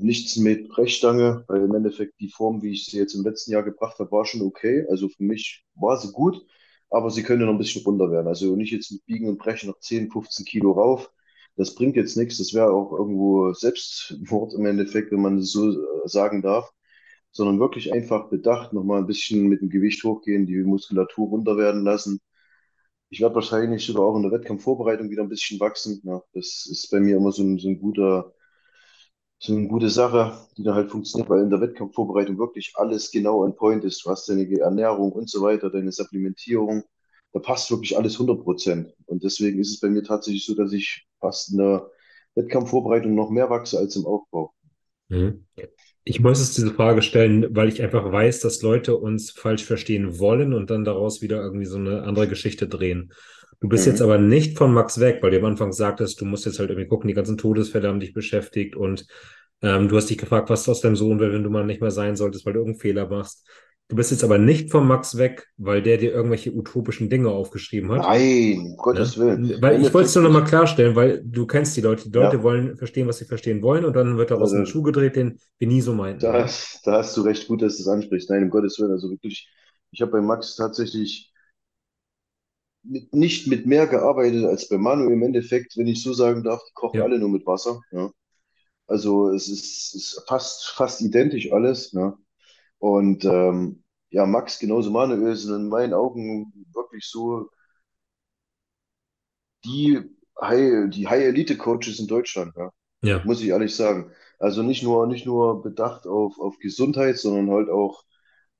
Nichts mit Brechstange, weil im Endeffekt die Form, wie ich sie jetzt im letzten Jahr gebracht habe, war schon okay. Also für mich war sie gut, aber sie könnte noch ein bisschen runter werden. Also nicht jetzt mit Biegen und Brechen noch 10, 15 Kilo rauf. Das bringt jetzt nichts. Das wäre auch irgendwo Selbstmord im Endeffekt, wenn man es so äh, sagen darf. Sondern wirklich einfach bedacht, nochmal ein bisschen mit dem Gewicht hochgehen, die Muskulatur runter werden lassen. Ich werde wahrscheinlich sogar auch in der Wettkampfvorbereitung wieder ein bisschen wachsen. Ja, das ist bei mir immer so ein, so ein guter ist eine gute Sache, die dann halt funktioniert, weil in der Wettkampfvorbereitung wirklich alles genau on point ist. Du hast deine Ernährung und so weiter, deine Supplementierung. Da passt wirklich alles 100 Prozent. Und deswegen ist es bei mir tatsächlich so, dass ich fast in der Wettkampfvorbereitung noch mehr wachse als im Aufbau. Mhm. Ich muss jetzt diese Frage stellen, weil ich einfach weiß, dass Leute uns falsch verstehen wollen und dann daraus wieder irgendwie so eine andere Geschichte drehen. Du bist jetzt Mhm. aber nicht von Max weg, weil du am Anfang sagtest, du musst jetzt halt irgendwie gucken, die ganzen Todesfälle haben dich beschäftigt und ähm, du hast dich gefragt, was aus deinem Sohn wird, wenn du mal nicht mehr sein solltest, weil du irgendeinen Fehler machst. Du bist jetzt aber nicht von Max weg, weil der dir irgendwelche utopischen Dinge aufgeschrieben hat. Nein, um Ne? Gottes Willen. Weil ich wollte es nur nochmal klarstellen, weil du kennst die Leute. Die Leute ja, wollen verstehen, was sie verstehen wollen und dann wird daraus ein also Schuh gedreht, den wir nie so meinten. da, hast- da hast du recht gut, dass du es ansprichst. Nein, um Gottes Willen. Also wirklich, ich habe bei Max tatsächlich mit, nicht mit mehr gearbeitet als bei Manu. Im Endeffekt, wenn ich so sagen darf, die kochen Ja, alle nur mit Wasser. Also es ist, es fast, fast identisch alles. Ja. Und ähm, ja, Max genauso Manuel sind in meinen Augen wirklich so die High, die High-Elite-Coaches in Deutschland. Ja. ja, muss ich ehrlich sagen. Also nicht nur, nicht nur bedacht auf, auf Gesundheit, sondern halt auch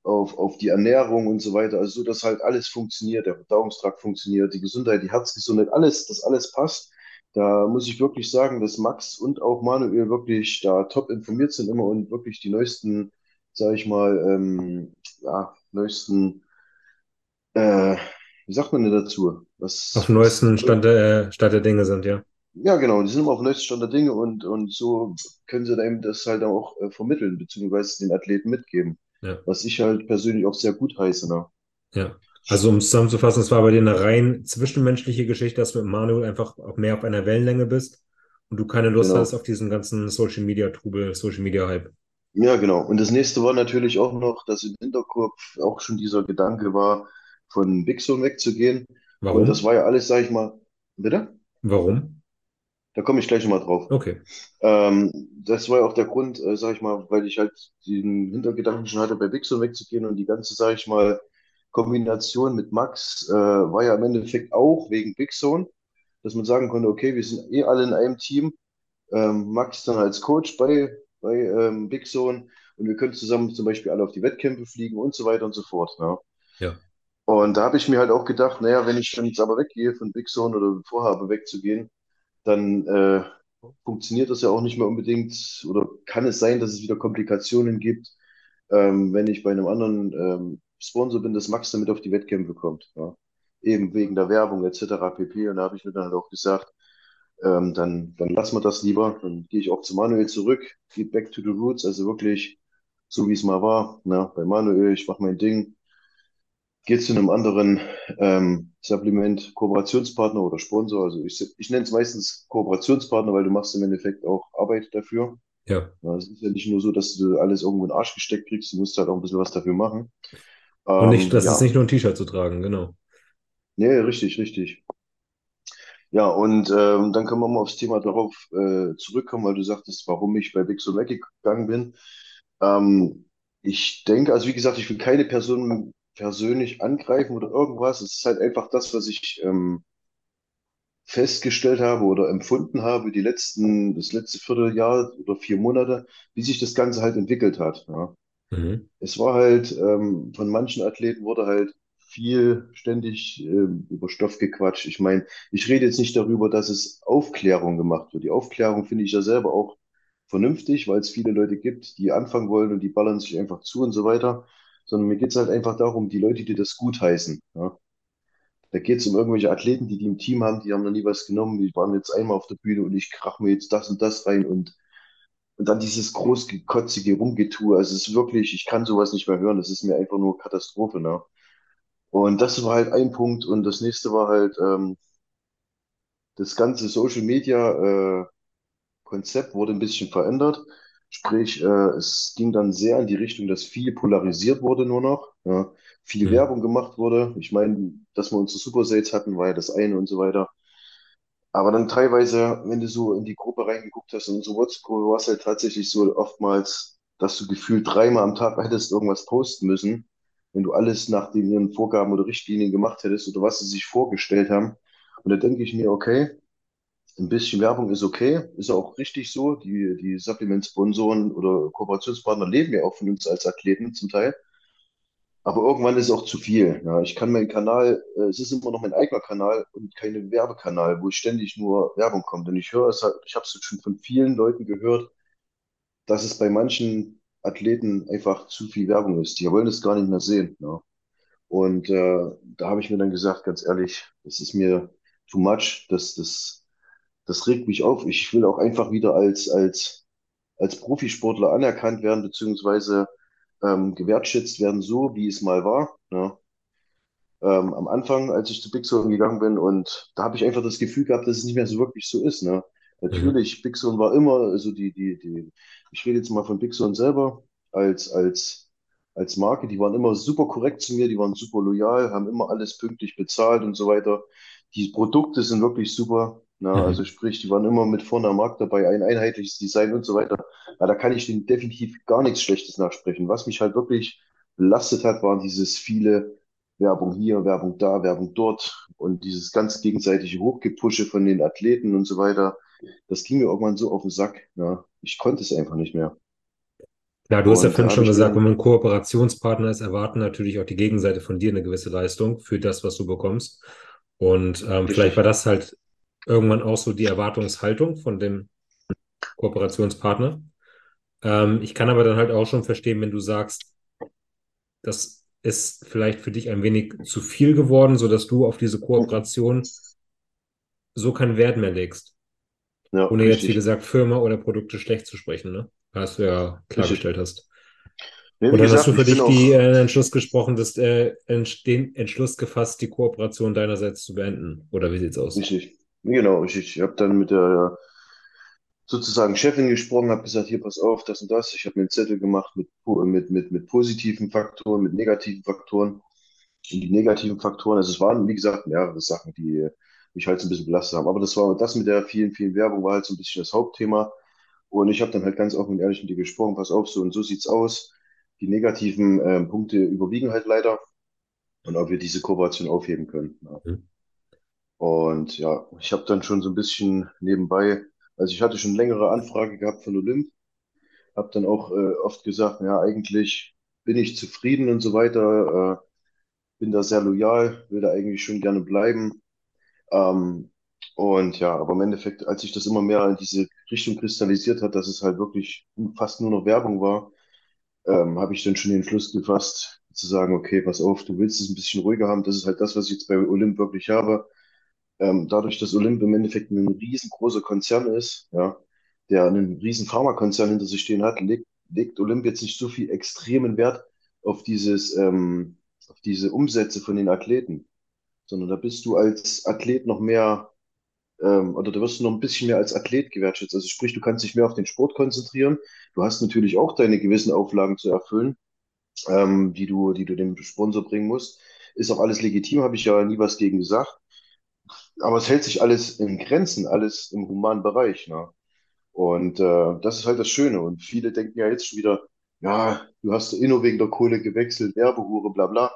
auf, auf die Ernährung und so weiter. Also so, dass halt alles funktioniert, der Verdauungstrakt funktioniert, die Gesundheit, die Herzgesundheit, alles, dass alles passt. Da muss ich wirklich sagen, dass Max und auch Manuel wirklich da top informiert sind immer und wirklich die neuesten, sage ich mal, ähm, ja, neuesten, äh, wie sagt man denn dazu? auf Was, dem was neuesten Stand der, Stand der Dinge sind, ja. ja, genau, die sind immer auf dem neuesten Stand der Dinge und, und so können sie einem das halt auch äh, vermitteln, beziehungsweise den Athleten mitgeben. Ja, Was ich halt persönlich auch sehr gut heiße, ne? ja. Also um es zusammenzufassen, es war bei dir eine rein zwischenmenschliche Geschichte, dass du mit Manuel einfach auch mehr auf einer Wellenlänge bist und du keine Lust Genau. auf diesen ganzen Social Media Trubel, Social Media Hype. Ja, genau. Und das nächste war natürlich auch noch, dass im Hinterkopf auch schon dieser Gedanke war, von Big Zone wegzugehen. Und das Warum? war ja alles, sag ich mal, bitte? Warum? Da komme ich gleich nochmal drauf. Okay. Ähm, das war ja auch der Grund, äh, sag ich mal, weil ich halt den Hintergedanken schon hatte, bei Big Zone wegzugehen und die ganze, sag ich mal, Kombination mit Max äh, war ja im Endeffekt auch wegen Big Zone, dass man sagen konnte, okay, wir sind eh alle in einem Team. Ähm, Max dann als Coach bei, bei ähm, Big Zone und wir können zusammen zum Beispiel alle auf die Wettkämpfe fliegen und so weiter und so fort. Ja. Ja. Und da habe ich mir halt auch gedacht, naja, wenn ich dann jetzt aber weggehe von Big Zone oder vorhabe wegzugehen, dann äh, funktioniert das ja auch nicht mehr unbedingt oder kann es sein, dass es wieder Komplikationen gibt, ähm, wenn ich bei einem anderen ähm, Sponsor bin, dass Max damit auf die Wettkämpfe kommt. Ja. Eben wegen der Werbung etc. pp. Und da habe ich mir dann halt auch gesagt, ähm, dann, dann lassen wir das lieber. Dann gehe ich auch zu Manuel zurück, geht back to the roots, also wirklich so, wie es mal war. Na, bei Manuel, ich mache mein Ding, gehe zu einem anderen ähm, Supplement, Kooperationspartner oder Sponsor. Also ich, ich nenne es meistens Kooperationspartner, weil du machst im Endeffekt auch Arbeit dafür. Ja. Ja, es ist ja nicht nur so, dass du alles irgendwo in den Arsch gesteckt kriegst, du musst halt auch ein bisschen was dafür machen. Und nicht, Ähm, das ist ja, nicht nur ein T-Shirt zu tragen, genau. nee, richtig, richtig. Ja, und ähm, dann können wir mal aufs Thema darauf äh, zurückkommen, weil du sagtest, warum ich bei Big Soul weggegangen bin. Ähm, ich denke, also wie gesagt, ich will keine Person persönlich angreifen oder irgendwas. Es ist halt einfach das, was ich ähm, festgestellt habe oder empfunden habe, die letzten, das letzte Vierteljahr oder vier Monate, wie sich das Ganze halt entwickelt hat. Ja. Mhm. Es war halt, ähm, von manchen Athleten wurde halt viel ständig ähm, über Stoff gequatscht. Ich meine, ich rede jetzt nicht darüber, dass es Aufklärung gemacht wird. Die Aufklärung finde ich ja selber auch vernünftig, weil es viele Leute gibt, die anfangen wollen und die ballern sich einfach zu und so weiter. Sondern mir geht es halt einfach darum, die Leute, die das gutheißen. Ja. Da geht es um irgendwelche Athleten, die die im Team haben, die haben noch nie was genommen, die waren jetzt einmal auf der Bühne und ich krach mir jetzt das und das rein und und dann dieses großgekotzige Rumgetue. Also es ist wirklich, ich kann sowas nicht mehr hören. Das ist mir einfach nur Katastrophe, ne? Und das war halt ein Punkt. Und das nächste war halt ähm, das ganze Social Media äh, Konzept wurde ein bisschen verändert. Sprich, äh, es ging dann sehr in die Richtung, dass viel polarisiert wurde nur noch. Ja? Viel Mhm. Werbung gemacht wurde. Ich meine, dass wir unsere Super Sales hatten, war ja das eine und so weiter. Aber dann teilweise, wenn du so in die Gruppe reingeguckt hast, in unsere WhatsApp-Gruppe, war es halt tatsächlich so oftmals, dass du gefühlt dreimal am Tag hättest irgendwas posten müssen, wenn du alles nach den ihren Vorgaben oder Richtlinien gemacht hättest oder was sie sich vorgestellt haben. Und da denke ich mir, okay, ein bisschen Werbung ist okay, ist auch richtig so. Die, die Supplement-Sponsoren oder Kooperationspartner leben ja auch von uns als Athleten zum Teil. Aber irgendwann ist auch zu viel. Ja, ich kann meinen Kanal, äh, es ist immer noch mein eigener Kanal und kein Werbekanal, wo ständig nur Werbung kommt. Und ich höre es halt, ich habe es schon von vielen Leuten gehört, dass es bei manchen Athleten einfach zu viel Werbung ist. Die wollen es gar nicht mehr sehen. Ja. Und äh, da habe ich mir dann gesagt, ganz ehrlich, das ist mir too much. Das, das, das regt mich auf. Ich will auch einfach wieder als, als, als Profisportler anerkannt werden, beziehungsweise ähm, gewertschätzt werden, so wie es mal war. Ja. Ähm, am Anfang, als ich zu Big Zone gegangen bin, und da habe ich einfach das Gefühl gehabt, dass es nicht mehr so wirklich so ist. Ne? Mhm. Natürlich, Big Zone war immer, also die, die, die, ich rede jetzt mal von Big Zone selber als, als, als Marke, die waren immer super korrekt zu mir, die waren super loyal, haben immer alles pünktlich bezahlt und so weiter. Die Produkte sind wirklich super. Na, also Mhm. sprich, die waren immer mit vorne am Markt dabei, ein einheitliches Design und so weiter. Ja, da kann ich denen definitiv gar nichts Schlechtes nachsprechen. Was mich halt wirklich belastet hat, waren dieses viele Werbung hier, Werbung da, Werbung dort und dieses ganz gegenseitige Hochgepushe von den Athleten und so weiter. Das ging mir irgendwann so auf den Sack. Ja. Ich konnte es einfach nicht mehr. Klar, du hast ja Und vorhin schon gesagt, wenn man Kooperationspartner ist, erwarten natürlich auch die Gegenseite von dir eine gewisse Leistung für das, was du bekommst. Und ähm, vielleicht war das halt irgendwann auch so die Erwartungshaltung von dem Kooperationspartner. Ähm, ich kann aber dann halt auch schon verstehen, wenn du sagst, das ist vielleicht für dich ein wenig zu viel geworden, sodass du auf diese Kooperation so keinen Wert mehr legst. ja, Ohne jetzt, wie richtig, gesagt, Firma oder Produkte schlecht zu sprechen, ne? Was du ja richtig. klargestellt hast. Ja, Und wie dann hast gesagt, du für dich die, äh, Entschluss gesprochen, dass, äh, den Entschluss gefasst, die Kooperation deinerseits zu beenden. Oder wie sieht's aus? richtig, genau, richtig. Ich habe dann mit der sozusagen Chefin gesprochen, habe gesagt, hier, pass auf, das und das. Ich habe mir einen Zettel gemacht mit, mit, mit, mit positiven Faktoren, mit negativen Faktoren. Und die negativen Faktoren, also es waren, wie gesagt, mehrere Sachen, die mich halt so ein bisschen belastet haben. Aber das war das mit der vielen, vielen Werbung war halt so ein bisschen das Hauptthema. Und ich habe dann halt ganz offen und ehrlich mit dir gesprochen, pass auf, so und so sieht's aus. Die negativen ähm, Punkte überwiegen halt leider und ob wir diese Kooperation aufheben können. Ja. Hm. Und ja, ich habe dann schon so ein bisschen nebenbei, also ich hatte schon längere Anfrage gehabt von Olymp, habe dann auch äh, oft gesagt, ja, eigentlich bin ich zufrieden und so weiter, äh, bin da sehr loyal, will da eigentlich schon gerne bleiben. Ähm, und ja, aber im Endeffekt, als sich das immer mehr in diese Richtung kristallisiert hat, dass es halt wirklich fast nur noch Werbung war, ähm, habe ich dann schon den Entschluss gefasst, zu sagen, okay, pass auf, du willst es ein bisschen ruhiger haben. Das ist halt das, was ich jetzt bei Olymp wirklich habe. Ähm, dadurch, dass Olymp im Endeffekt ein riesengroßer Konzern ist, ja, der einen riesen Pharmakonzern hinter sich stehen hat, legt, legt Olymp jetzt nicht so viel extremen Wert auf dieses, ähm, auf diese Umsätze von den Athleten, sondern da bist du als Athlet noch mehr, ähm, oder da wirst du noch ein bisschen mehr als Athlet gewertschätzt. Also sprich, du kannst dich mehr auf den Sport konzentrieren. Du hast natürlich auch deine gewissen Auflagen zu erfüllen, ähm, die du, die du dem Sponsor bringen musst. Ist auch alles legitim, habe ich ja nie was gegen gesagt. Aber es hält sich alles in Grenzen, alles im humanen Bereich. Ne? Und äh, das ist halt das Schöne. Und viele denken ja jetzt schon wieder, ja, du hast eh nur wegen der Kohle gewechselt, Werbehure, bla bla.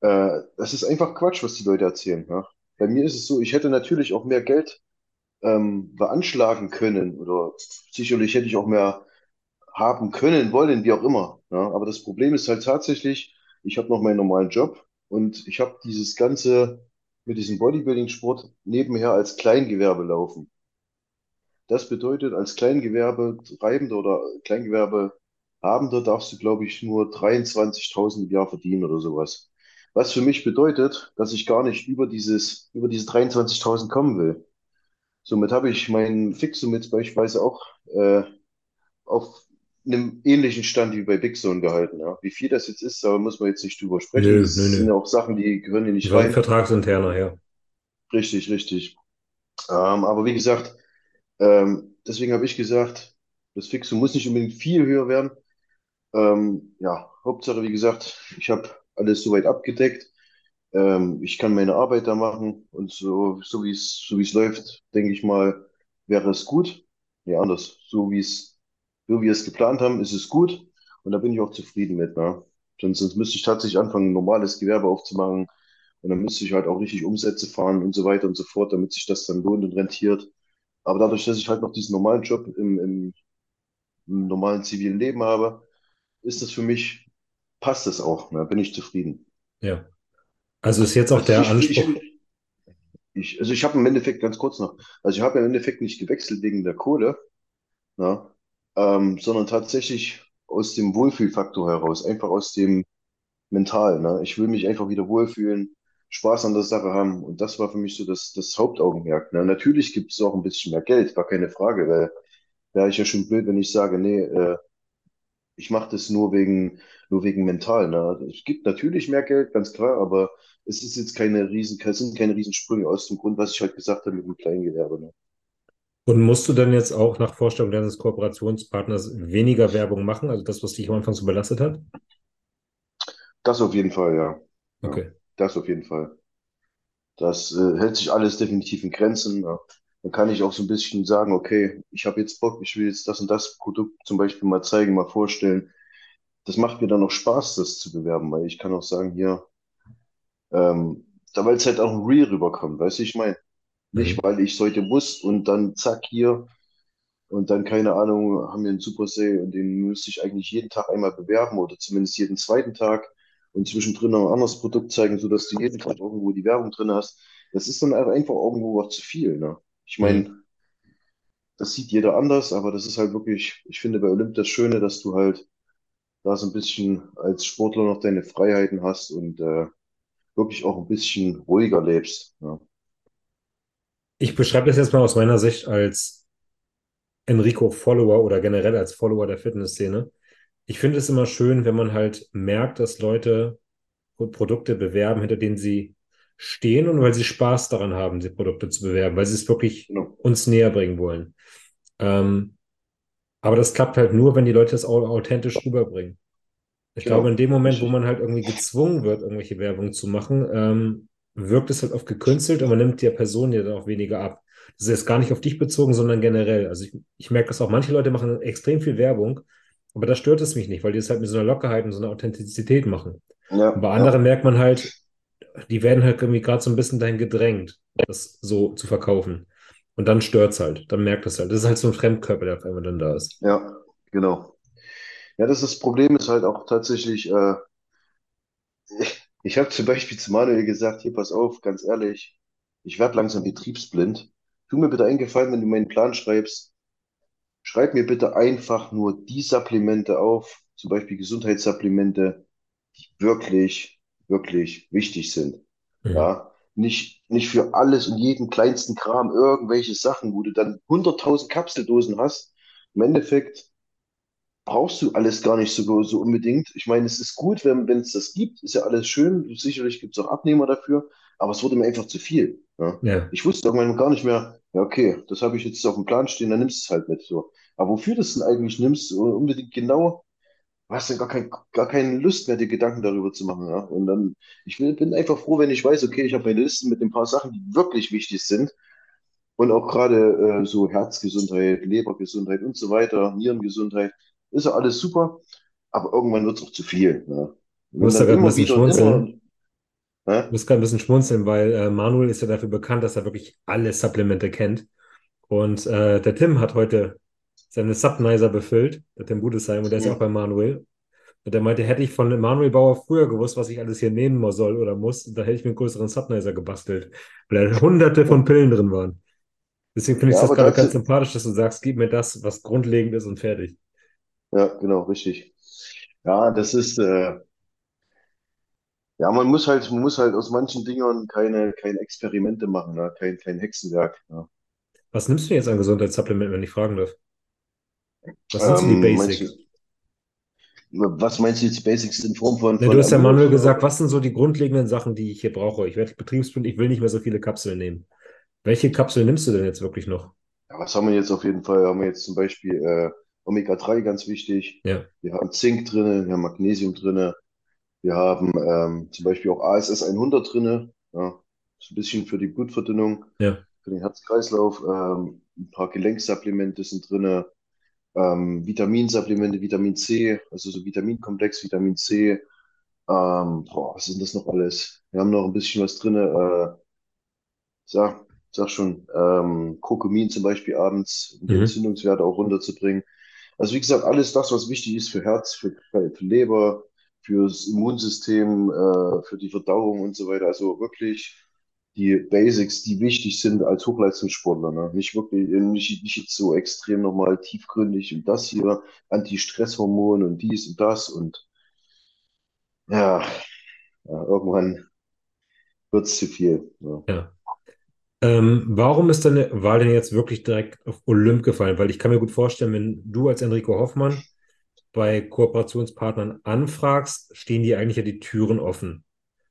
Äh, das ist einfach Quatsch, was die Leute erzählen. Ne? Bei mir ist es so, ich hätte natürlich auch mehr Geld ähm, veranschlagen können oder sicherlich hätte ich auch mehr haben können, wollen, wie auch immer. Ja? Aber das Problem ist halt tatsächlich, ich habe noch meinen normalen Job und ich habe dieses Ganze mit diesem Bodybuilding-Sport nebenher als Kleingewerbe laufen. Das bedeutet, als Kleingewerbetreibender oder Kleingewerbehabender darfst du, glaube ich, nur 23.000 im Jahr verdienen oder sowas. Was für mich bedeutet, dass ich gar nicht über dieses, über diese 23.000 kommen will. Somit habe ich meinen Fixum jetzt beispielsweise auch äh, auf einem ähnlichen Stand wie bei Big Zone gehalten. Ja. Wie viel das jetzt ist, da muss man jetzt nicht drüber sprechen. Nö, nö, Das sind nö. ja auch Sachen, die gehören hier nicht war rein. vertragsinterner, ja. Richtig, richtig. Ähm, aber wie gesagt, ähm, deswegen habe ich gesagt, das Fixum muss nicht unbedingt viel höher werden. Ähm, ja, Hauptsache, wie gesagt, ich habe alles soweit abgedeckt. Ähm, ich kann meine Arbeit da machen und so, so wie es, so wie es läuft, denke ich mal, wäre es gut. Nee, anders. So wie es, so wie wir es geplant haben, ist es gut. Und da bin ich auch zufrieden mit, ne? Sonst, sonst müsste ich tatsächlich anfangen, ein normales Gewerbe aufzumachen. Und dann müsste ich halt auch richtig Umsätze fahren und so weiter und so fort, damit sich das dann lohnt und rentiert. Aber dadurch, dass ich halt noch diesen normalen Job im, im, im normalen zivilen Leben habe, ist das für mich, passt das auch, ne? Bin ich zufrieden. Ja. Also ist jetzt auch Also der ich, ich, Anspruch. ich, also ich habe im Endeffekt ganz kurz noch, also ich habe im Endeffekt nicht gewechselt wegen der Kohle, ne? Ähm, sondern tatsächlich aus dem Wohlfühlfaktor heraus, einfach aus dem mental. Ne? Ich will mich einfach wieder wohlfühlen, Spaß an der Sache haben. Und das war für mich so das, das Hauptaugenmerk. Ne? Natürlich gibt es auch ein bisschen mehr Geld, war keine Frage, weil wäre ich ja schon blöd, wenn ich sage, nee, äh, ich mache das nur wegen, nur wegen mental. Ne? Also Es gibt natürlich mehr Geld, ganz klar, aber es ist jetzt keine riesen, es sind keine Riesensprünge aus dem Grund, was ich halt gesagt habe mit dem Kleingewerbe. Ne? Und musst du dann jetzt auch nach Vorstellung deines Kooperationspartners weniger Werbung machen, also das, was dich am Anfang so belastet hat? Das auf jeden Fall, ja. Ja, Okay. das auf jeden Fall. Das äh, hält sich alles definitiv in Grenzen. Ja. Dann kann ich auch so ein bisschen sagen, okay, ich habe jetzt Bock, ich will jetzt das und das Produkt zum Beispiel mal zeigen, mal vorstellen. Das macht mir dann auch Spaß, das zu bewerben, weil ich kann auch sagen, hier, ähm, da weil es halt auch real rüberkommt, weißt du, ich meine, nicht Mhm. weil ich heute muss und dann zack hier und dann keine Ahnung, haben wir einen Super Sale und den müsste ich eigentlich jeden Tag einmal bewerben oder zumindest jeden zweiten Tag und zwischendrin noch ein anderes Produkt zeigen, sodass du jeden Tag irgendwo die Werbung drin hast. Das ist dann einfach irgendwo auch zu viel, ne? Ich Mhm. meine, das sieht jeder anders, aber das ist halt wirklich, ich finde bei Olymp das Schöne, dass du halt da so ein bisschen als Sportler noch deine Freiheiten hast und äh, wirklich auch ein bisschen ruhiger lebst. Ja, Ich beschreibe das jetzt mal aus meiner Sicht als Enrico-Follower oder generell als Follower der Fitnessszene. Ich finde es immer schön, wenn man halt merkt, dass Leute Produkte bewerben, hinter denen sie stehen und weil sie Spaß daran haben, die Produkte zu bewerben, weil sie es wirklich genau, uns näher bringen wollen. Ähm, aber das klappt halt nur, wenn die Leute es authentisch rüberbringen. Ich glaube, in genau, dem Moment, wo man halt irgendwie gezwungen wird, irgendwelche Werbung zu machen, ähm, wirkt es halt oft gekünstelt und man nimmt der Person ja dann auch weniger ab. Das ist jetzt gar nicht auf dich bezogen, sondern generell. Also ich, ich merke das auch, manche Leute machen extrem viel Werbung, aber da stört es mich nicht, weil die es halt mit so einer Lockerheit und so einer Authentizität machen. Und Ja, bei ja, anderen merkt man halt, die werden halt irgendwie gerade so ein bisschen dahin gedrängt, das so zu verkaufen. Und dann stört es halt, dann merkt es halt. Das ist halt so ein Fremdkörper, der auf einmal dann da ist. ja, genau. Ja, das ist das Problem ist halt auch tatsächlich, äh, ich, ich habe zum Beispiel zu Manuel gesagt, hier pass auf, ganz ehrlich, ich werde langsam betriebsblind. Tu mir bitte einen Gefallen, wenn du meinen Plan schreibst, schreib mir bitte einfach nur die Supplemente auf, zum Beispiel Gesundheitssupplemente, die wirklich, wirklich wichtig sind. Mhm. Ja, nicht, nicht für alles und jeden kleinsten Kram irgendwelche Sachen, wo du dann hunderttausend Kapseldosen hast. Im Endeffekt brauchst du alles gar nicht so, so unbedingt. Ich meine, es ist gut, wenn wenn es das gibt, ist ja alles schön. Sicherlich gibt es auch Abnehmer dafür, aber es wurde mir einfach zu viel. Ja. Ja, Ich wusste irgendwann gar nicht mehr, ja, okay, das habe ich jetzt auf dem Plan stehen, dann nimmst du es halt mit so. Aber wofür du es denn eigentlich nimmst, unbedingt genau, hast dann gar kein, gar keine Lust mehr, dir Gedanken darüber zu machen. Ja. Und dann, ich will, bin einfach froh, wenn ich weiß, okay, ich habe meine Listen mit ein paar Sachen, die wirklich wichtig sind. Und auch gerade äh, so Herzgesundheit, Lebergesundheit und so weiter, Nierengesundheit, ist ja alles super, aber irgendwann wird es auch zu viel. Ne? Muss da gerade ein immer bisschen immer, schmunzeln. Ich ne? muss gerade ein bisschen schmunzeln, weil äh, Manuel ist ja dafür bekannt, dass er wirklich alle Supplemente kennt. Und äh, der Tim hat heute seine Subnizer befüllt, der Tim Budesheim, und der ist ja auch bei Manuel. Und der meinte, hätte ich von Manuel Bauer früher gewusst, was ich alles hier nehmen soll oder muss, da hätte ich mir einen größeren Subnizer gebastelt, weil da hunderte von Pillen drin waren. Deswegen finde ich Ja, das gerade ganz sympathisch, dass du sagst, gib mir das, was grundlegend ist und fertig. Ja, genau, richtig. Ja, das ist, äh, ja, man muss halt, man muss halt aus manchen Dingern keine, keine Experimente machen, ne? Kein, kein Hexenwerk. Ja. Was nimmst du jetzt an Gesundheitssupplementen, wenn ich fragen darf? Was sind so die Ähm, meinst Basics? du, was meinst du jetzt Basics in Form von, Ne, du von hast ja Ernährung Manuel gesagt, was sind so die grundlegenden Sachen, die ich hier brauche? Ich werde betriebsblind, ich will nicht mehr so viele Kapseln nehmen. Welche Kapseln nimmst du denn jetzt wirklich noch? Ja, was haben wir jetzt auf jeden Fall? Haben wir jetzt zum Beispiel äh, Omega-3, ganz wichtig. Ja, Wir haben Zink drinne, wir haben Magnesium drinne, wir haben ähm, zum Beispiel auch ASS 100 drinne. Ja, ist ein bisschen für die Blutverdünnung, ja. für den Herz-Kreislauf. Ähm, ein paar Gelenksupplemente sind drinne, ähm, Vitaminsupplemente, Vitamin C, also so Vitaminkomplex, Vitamin C. Ähm, boah, was sind das noch alles? Wir haben noch ein bisschen was drinne. Äh, so. sag schon, ähm, Kurkumin zum Beispiel abends, um die Mhm. Entzündungswerte auch runterzubringen. Also wie gesagt, alles das, was wichtig ist für Herz, für, für Leber, fürs Immunsystem, äh, für die Verdauung und so weiter. Also wirklich die Basics, die wichtig sind als Hochleistungssportler. Ne? Nicht wirklich, nicht, nicht jetzt so extrem nochmal tiefgründig und das hier, Anti-Stress-Hormon und dies und das und ja, ja irgendwann wird es zu viel. Ja. Ja. Ähm, warum ist deine Wahl denn jetzt wirklich direkt auf Olymp gefallen? Weil ich kann mir gut vorstellen, wenn du als Enrico Hoffmann bei Kooperationspartnern anfragst, stehen dir eigentlich ja die Türen offen.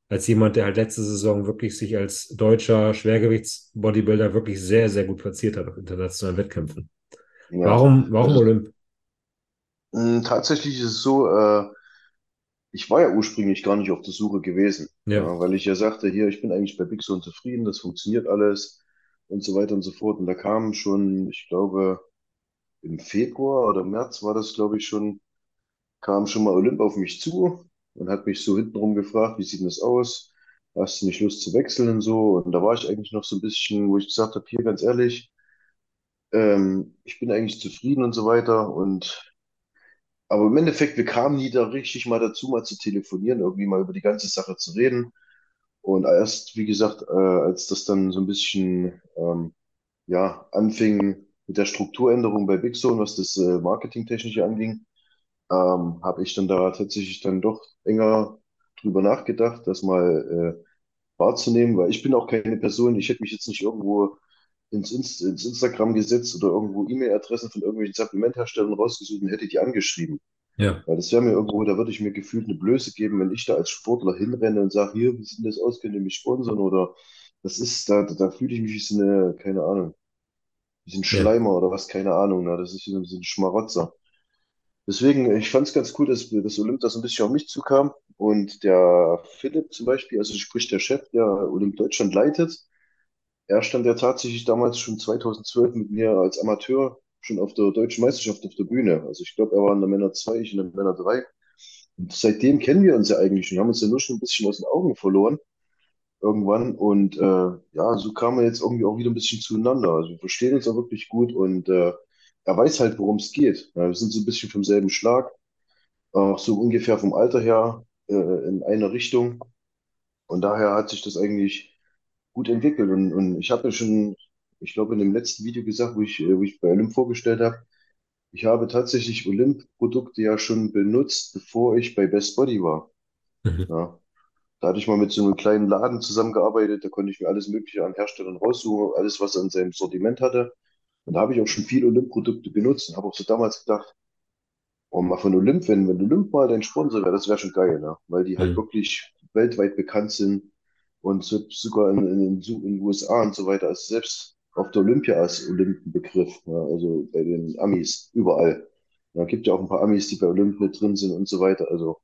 Als jemand, der halt letzte Saison wirklich sich als deutscher Schwergewichtsbodybuilder wirklich sehr, sehr gut platziert hat auf internationalen Wettkämpfen. Ja, Warum, warum also Olymp? mh, tatsächlich ist es so, äh, ich war ja ursprünglich gar nicht auf der Suche gewesen, Ja. ja, weil ich ja sagte, hier, ich bin eigentlich bei Big Zone zufrieden, das funktioniert alles und so weiter und so fort. Und da kam schon, ich glaube, im Februar oder März war das, glaube ich, schon, kam schon mal Olymp auf mich zu und hat mich so hintenrum gefragt, wie sieht denn das aus? Hast du nicht Lust zu wechseln und so? Und da war ich eigentlich noch so ein bisschen, wo ich gesagt habe, hier ganz ehrlich, ähm, ich bin eigentlich zufrieden und so weiter. Und aber im Endeffekt, wir kamen nie da richtig mal dazu, mal zu telefonieren, irgendwie mal über die ganze Sache zu reden. Und erst, wie gesagt, äh, als das dann so ein bisschen ähm, ja, anfing mit der Strukturänderung bei Big Zone, was das äh, Marketingtechnische anging, ähm, habe ich dann da tatsächlich dann doch enger drüber nachgedacht, das mal äh, wahrzunehmen, weil ich bin auch keine Person, ich hätte mich jetzt nicht irgendwo ins, Inst ins Instagram gesetzt oder irgendwo E-Mail-Adressen von irgendwelchen Supplementherstellern rausgesucht und hätte die angeschrieben. Ja, Weil das wäre mir irgendwo, da würde ich mir gefühlt eine Blöße geben, wenn ich da als Sportler hinrenne und sage, hier, wie sieht das aus, könnt ihr mich sponsern? Oder das ist, da, da fühle ich mich wie so eine, keine Ahnung, wie so ein ja. Schleimer oder was, keine Ahnung. Ne? Das ist wie so ein Schmarotzer. Deswegen, ich fand es ganz cool, dass, dass Olymp da so ein bisschen auf mich zukam. Und der Philipp zum Beispiel, also sprich der Chef, der Olymp Deutschland leitet, er stand ja tatsächlich damals schon 2012 mit mir als Amateur schon auf der deutschen Meisterschaft auf der Bühne. Also ich glaube, er war in der Männer 2, ich in der Männer 3. Und seitdem kennen wir uns ja eigentlich. Wir haben uns ja nur schon ein bisschen aus den Augen verloren irgendwann. Und äh, ja, so kamen wir jetzt irgendwie auch wieder ein bisschen zueinander. Also wir verstehen uns auch wirklich gut und äh, er weiß halt, worum es geht. Ja, wir sind so ein bisschen vom selben Schlag, auch so ungefähr vom Alter her äh, in einer Richtung. Und daher hat sich das eigentlich gut entwickelt. Und, und ich habe ja schon, ich glaube, in dem letzten Video gesagt, wo ich, äh, wo ich bei Olymp vorgestellt habe, ich habe tatsächlich Olymp-Produkte ja schon benutzt, bevor ich bei Best Body war. Mhm. Ja. Da hatte ich mal mit so einem kleinen Laden zusammengearbeitet, da konnte ich mir alles Mögliche an Herstellern raussuchen, alles, was er in seinem Sortiment hatte. Und da habe ich auch schon viele Olymp-Produkte benutzt und habe auch so damals gedacht, oh, mal von Olymp, wenn, wenn Olymp mal dein Sponsor wäre, das wäre schon geil, ne? Weil die halt Mhm. wirklich weltweit bekannt sind und so, sogar in, in, in den USA und so weiter, also selbst auf der Olympia ist Olymp ein Begriff, ne? Also bei den Amis, überall. Da gibt ja auch ein paar Amis, die bei Olymp mit drin sind und so weiter. Also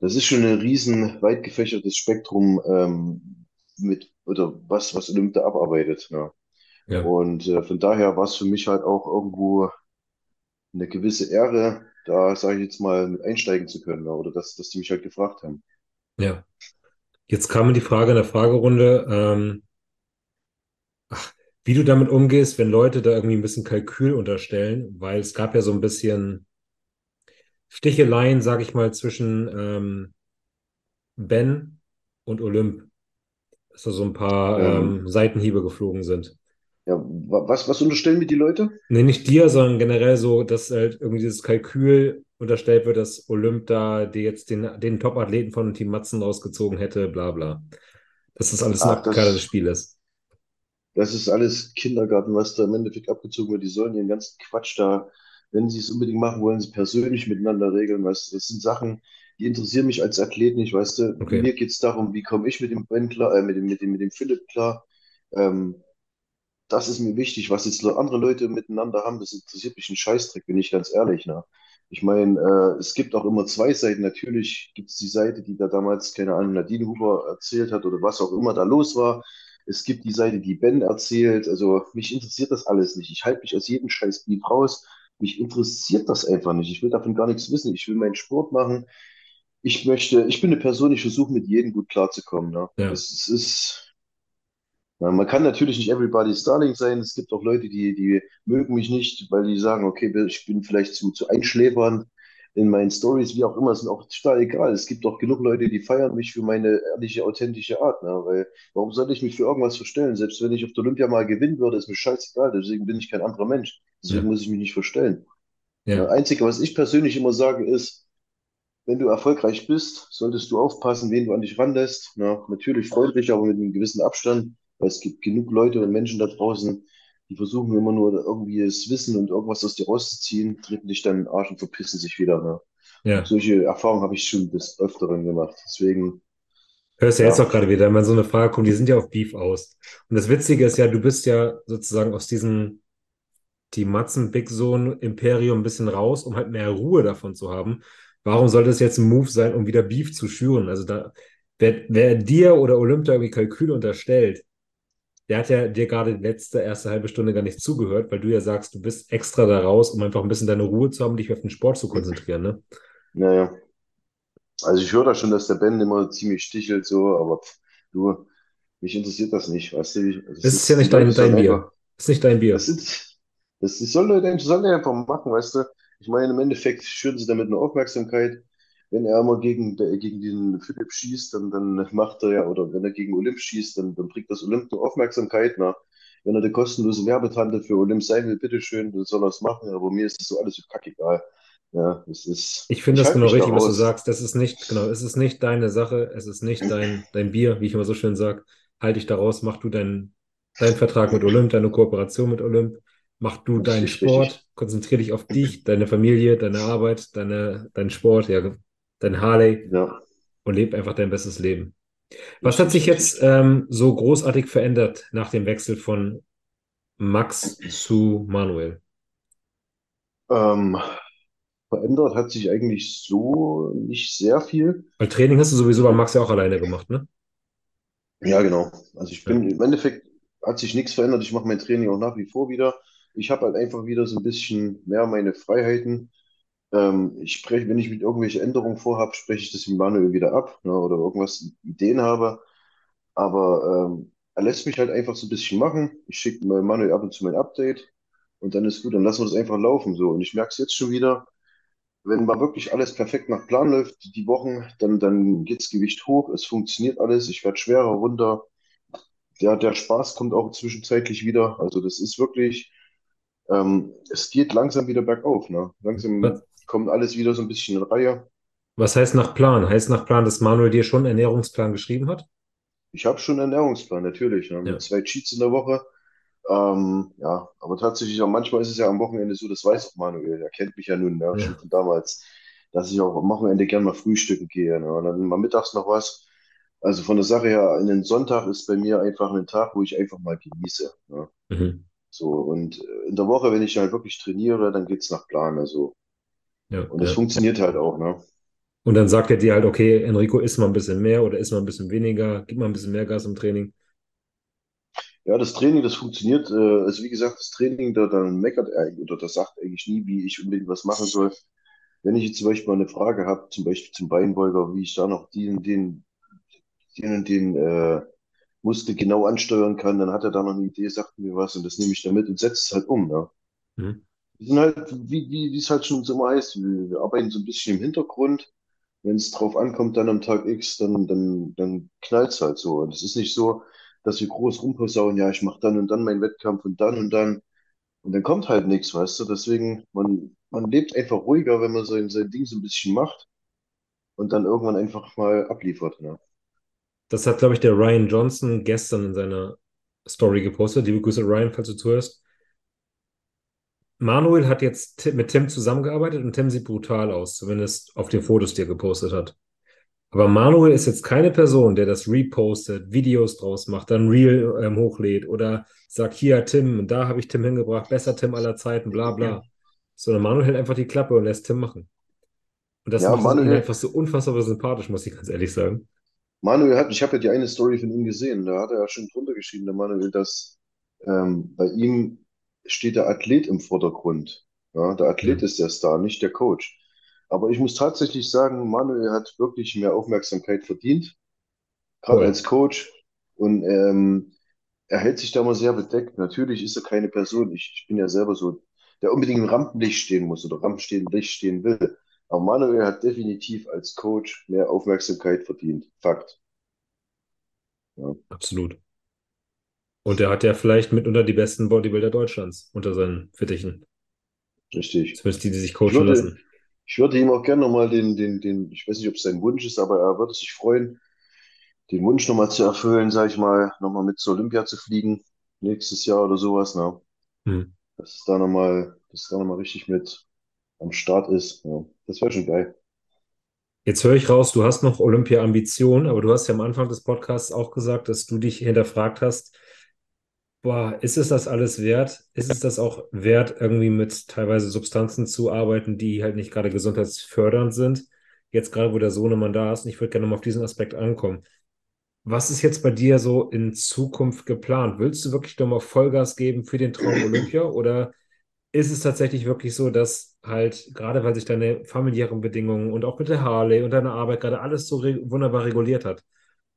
das ist schon ein riesen weit gefächertes Spektrum ähm, mit oder was was Olymp da abarbeitet. Ja. Ja, Und äh, von daher war es für mich halt auch irgendwo eine gewisse Ehre, da sage ich jetzt mal mit einsteigen zu können ja, oder dass dass die mich halt gefragt haben. ja. Jetzt kam mir die Frage in der Fragerunde, ähm, wie du damit umgehst, wenn Leute da irgendwie ein bisschen Kalkül unterstellen, weil es gab ja so ein bisschen Sticheleien, sag ich mal, zwischen ähm, Ben und Olymp, dass da so ein paar Ähm, ähm, Seitenhiebe geflogen sind. ja, wa- was was unterstellen mir die Leute? Nee, nicht dir, sondern generell so, dass halt irgendwie dieses Kalkül unterstellt wird, dass Olymp da die jetzt den, den Top-Athleten von Team Matzen rausgezogen hätte, bla bla. Dass das alles ein Ach, abgekartetes Spiel ist. Das ist alles Kindergarten, was da im Endeffekt abgezogen wird. Die sollen ihren ganzen Quatsch da, wenn sie es unbedingt machen wollen, sie persönlich miteinander regeln. Weißt du, das sind Sachen, die interessieren mich als Athlet nicht. Weißt du, Okay, mir geht es darum, wie komme ich mit dem Ben klar, äh, mit dem, mit dem, mit dem Philipp klar. Ähm, das ist mir wichtig. Was jetzt andere Leute miteinander haben, das interessiert mich einen Scheißdreck, bin ich ganz ehrlich. Ne? Ich meine, äh, es gibt auch immer zwei Seiten. Natürlich gibt es die Seite, die da damals, keine Ahnung, Nadine Huber erzählt hat oder was auch immer da los war. Es gibt die Seite, die Ben erzählt. Also mich interessiert das alles nicht. Ich halte mich aus jedem Scheißbeat raus. Mich interessiert das einfach nicht. Ich will davon gar nichts wissen. Ich will meinen Sport machen. Ich möchte, ich bin eine Person, ich versuche mit jedem gut klarzukommen. Ne? ja. Das, das ist, man kann natürlich nicht everybody's darling sein. Es gibt auch Leute, die, die mögen mich nicht, weil die sagen, okay, ich bin vielleicht zu, zu einschläfernd in meinen Stories, wie auch immer, ist mir auch total egal. Es gibt auch genug Leute, die feiern mich für meine ehrliche, authentische Art. Ne? Weil warum sollte ich mich für irgendwas verstellen? Selbst wenn ich auf der Olympia mal gewinnen würde, ist mir scheißegal. Deswegen bin ich kein anderer Mensch. Deswegen Ja, muss ich mich nicht verstellen. Das ja, Einzige, was ich persönlich immer sage, ist, wenn du erfolgreich bist, solltest du aufpassen, wen du an dich ranlässt. Na, natürlich freundlich, aber mit einem gewissen Abstand, weil es gibt genug Leute und Menschen da draußen, die versuchen immer nur irgendwie das Wissen und irgendwas aus dir rauszuziehen, treten dich dann in den Arsch und verpissen sich wieder. Ne? ja. Solche Erfahrungen habe ich schon des Öfteren gemacht. Deswegen, Hörst ja jetzt auch gerade wieder, wenn so eine Frage kommt, die sind ja auf Beef aus. Und das Witzige ist ja, du bist ja sozusagen aus diesem die Matzen Big Zone Imperium ein bisschen raus, um halt mehr Ruhe davon zu haben. Warum sollte es jetzt ein Move sein, um wieder Beef zu schüren? Also da, wer, wer dir oder Olympia irgendwie Kalkül unterstellt, der hat ja dir gerade die letzte erste halbe Stunde gar nicht zugehört, weil du ja sagst, du bist extra da raus, um einfach ein bisschen deine Ruhe zu haben, dich auf den Sport zu konzentrieren, ne? naja. Also ich höre da schon, dass der Ben immer ziemlich stichelt, so, aber pff, du, mich interessiert das nicht, weißt du? Ich- Das Es ist ja ist, die nicht dein, dein Bier. einfach Es ist nicht dein Das Bier. sind, das, das soll er, soll er einfach machen, weißt du? Ich meine, im Endeffekt schüren sie damit eine Aufmerksamkeit. Wenn er mal gegen, gegen den Philipp schießt, dann, dann macht er ja, oder wenn er gegen Olymp schießt, dann, dann bringt das Olymp nur Aufmerksamkeit. Na, wenn er der kostenlose Werbetante für Olymp sein will, bitteschön, dann soll er es machen, aber mir ist das so alles so kackegal. Ja, es ist, Ich finde das genau richtig, was du sagst. Das ist nicht, genau, es ist nicht deine Sache, es ist nicht dein, dein Bier, wie ich immer so schön sage. Halt dich da raus, mach du deinen deinen Vertrag mit Olymp, deine Kooperation mit Olymp, mach du deinen. Sport, konzentrier dich auf dich, deine Familie, deine Arbeit, deine, deinen Sport, ja, dein Harley Ja, und leb einfach dein bestes Leben. Was hat sich jetzt ähm, so großartig verändert nach dem Wechsel von Max zu Manuel? Ähm, verändert hat sich eigentlich so nicht sehr viel. Weil Training hast du sowieso bei Max ja auch alleine gemacht, ne? Ja, genau. Also ich Ja. bin im Endeffekt hat sich nichts verändert. Ich mache mein Training auch nach wie vor wieder. Ich habe halt einfach wieder so ein bisschen mehr meine Freiheiten. Ähm, ich spreche, wenn ich mit irgendwelche Änderungen vorhabe, spreche ich das mit Manuel wieder ab, ne, oder irgendwas Ideen habe. Aber ähm, er lässt mich halt einfach so ein bisschen machen. Ich schicke Manuel ab und zu mein Update und dann ist gut. Dann lassen wir das einfach laufen so. Und ich merke es jetzt schon wieder wenn mal wirklich alles perfekt nach Plan läuft, die Wochen, dann, dann geht's Gewicht hoch, es funktioniert alles, ich werde schwerer runter. Der, der Spaß kommt auch zwischenzeitlich wieder. Also das ist wirklich, ähm, es geht langsam wieder bergauf, ne? Was, Langsam kommt alles wieder so ein bisschen in Reihe. was heißt nach Plan? Heißt nach Plan, dass Manuel dir schon einen Ernährungsplan geschrieben hat? Ich habe schon einen Ernährungsplan, natürlich, ne? Ja. zwei Cheats in der Woche. Ähm, ja, aber tatsächlich auch manchmal ist es ja am Wochenende so, das weiß auch Manuel, er kennt mich ja nun, ne? Schon Ja. von damals, dass ich auch am Wochenende gern mal frühstücken gehe, ne? Und dann mal mittags noch was. Also von der Sache her, einen Sonntag ist bei mir einfach ein Tag, wo ich einfach mal genieße. Ne? Mhm. So, und in der Woche, wenn ich halt wirklich trainiere, dann geht's nach Plan. Also, Ja, und es ja. funktioniert halt auch, ne? Und dann sagt er dir halt, okay, Enrico, isst mal ein bisschen mehr oder isst mal ein bisschen weniger, gib mal ein bisschen mehr Gas im Training. Ja, das Training, das funktioniert. Äh, also wie gesagt, das Training, da dann meckert er eigentlich oder das sagt eigentlich nie, wie ich unbedingt was machen soll. Wenn ich jetzt zum Beispiel mal eine Frage habe, zum Beispiel zum Beinbeuger, wie ich da noch den, den, den und den äh, Muskel genau ansteuern kann, dann hat er da noch eine Idee, sagt mir was und das nehme ich dann mit und setze es halt um, ne? Mhm. Wir sind halt, wie, wie, es halt schon so immer heißt, wir, wir arbeiten so ein bisschen im Hintergrund. Wenn es drauf ankommt, dann am Tag X, dann, dann, dann knallt's halt so. Und es ist nicht so, dass wir groß rumposaunen, ja, ich mache dann und dann meinen Wettkampf und dann und dann. Und dann kommt halt nichts, weißt du? Deswegen, man, man lebt einfach ruhiger, wenn man sein, sein Ding so ein bisschen macht und dann irgendwann einfach mal abliefert. Ne? Das hat, glaube ich, der Ryan Johnson gestern in seiner Story gepostet. Liebe Grüße, Ryan, falls du zuhörst. Manuel hat jetzt mit Tim zusammengearbeitet und Tim sieht brutal aus, zumindest auf den Fotos, die er gepostet hat. Aber Manuel ist jetzt keine Person, der das repostet, Videos draus macht, dann Reel ähm, hochlädt oder sagt, hier Tim, da habe ich Tim hingebracht, besser Tim aller Zeiten, bla bla. Sondern Manuel hält einfach die Klappe und lässt Tim machen. Und das Ja, macht es ihn Manuel, einfach so unfassbar sympathisch, muss ich ganz ehrlich sagen. Manuel hat, ich habe ja die eine Story von ihm gesehen, da hat er ja schon drunter geschrieben, der Manuel, dass ähm, bei ihm steht der Athlet im Vordergrund. Ja, der Athlet ist der Star, nicht der Coach. Aber ich muss tatsächlich sagen, Manuel hat wirklich mehr Aufmerksamkeit verdient, gerade voll. als Coach. Und ähm, er hält sich da mal sehr bedeckt. Natürlich ist er keine Person. Ich, ich bin ja selber so, der unbedingt im Rampenlicht stehen muss oder Rampenlicht stehen will. Aber Manuel hat definitiv als Coach mehr Aufmerksamkeit verdient. Fakt. Ja. Absolut. Und er hat ja vielleicht mitunter die besten Bodybuilder Deutschlands unter seinen Fittichen. Richtig. Zumindest die, die sich coachen ich würde, lassen. Ich würde ihm auch gerne nochmal den, den, den, ich weiß nicht, ob es sein Wunsch ist, aber er würde sich freuen, den Wunsch nochmal zu erfüllen, sage ich mal, nochmal mit zur Olympia zu fliegen, nächstes Jahr oder sowas, ne? Hm. Dass es da nochmal, dass es da nochmal richtig mit am Start ist. Ja. Das wäre schon geil. Jetzt höre ich raus, du hast noch Olympia-Ambitionen, aber du hast ja am Anfang des Podcasts auch gesagt, dass du dich hinterfragt hast, boah, ist es das alles wert? Ist es das auch wert, irgendwie mit teilweise Substanzen zu arbeiten, die halt nicht gerade gesundheitsfördernd sind? Jetzt gerade, wo der Sohnemann da ist, und ich würde gerne mal auf diesen Aspekt ankommen. Was ist jetzt bei dir so in Zukunft geplant? Willst du wirklich nochmal Vollgas geben für den Traum Olympia oder ist es tatsächlich wirklich so, dass halt, gerade weil sich deine familiären Bedingungen und auch mit der Harley und deiner Arbeit gerade alles so re wunderbar reguliert hat,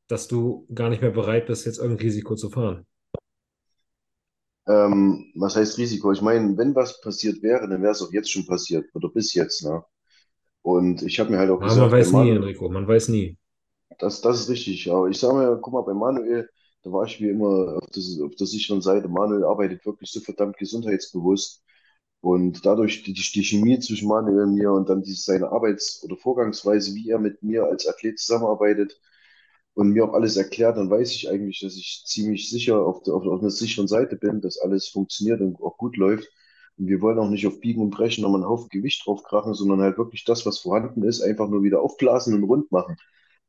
dass du gar nicht mehr bereit bist, jetzt irgendein Risiko zu fahren? Ähm, was heißt Risiko? Ich meine, wenn was passiert wäre, dann wäre es auch jetzt schon passiert oder bis jetzt, ne? Und ich habe mir halt auch Aber gesagt, man weiß nie, Enrico, man weiß nie. Das, das ist richtig. Aber ich sage mir, guck mal, bei Manuel, da war ich wie immer auf, das, auf der sicheren Seite. Manuel arbeitet wirklich so verdammt gesundheitsbewusst. Und dadurch die, die Chemie zwischen Manuel und mir und dann diese, seine Arbeits- oder Vorgangsweise, wie er mit mir als Athlet zusammenarbeitet und mir auch alles erklärt, dann weiß ich eigentlich, dass ich ziemlich sicher auf, der, auf, auf einer sicheren Seite bin, dass alles funktioniert und auch gut läuft. Und wir wollen auch nicht auf Biegen und Brechen nochmal einen Haufen Gewicht draufkrachen, sondern halt wirklich das, was vorhanden ist, einfach nur wieder aufblasen und rund machen.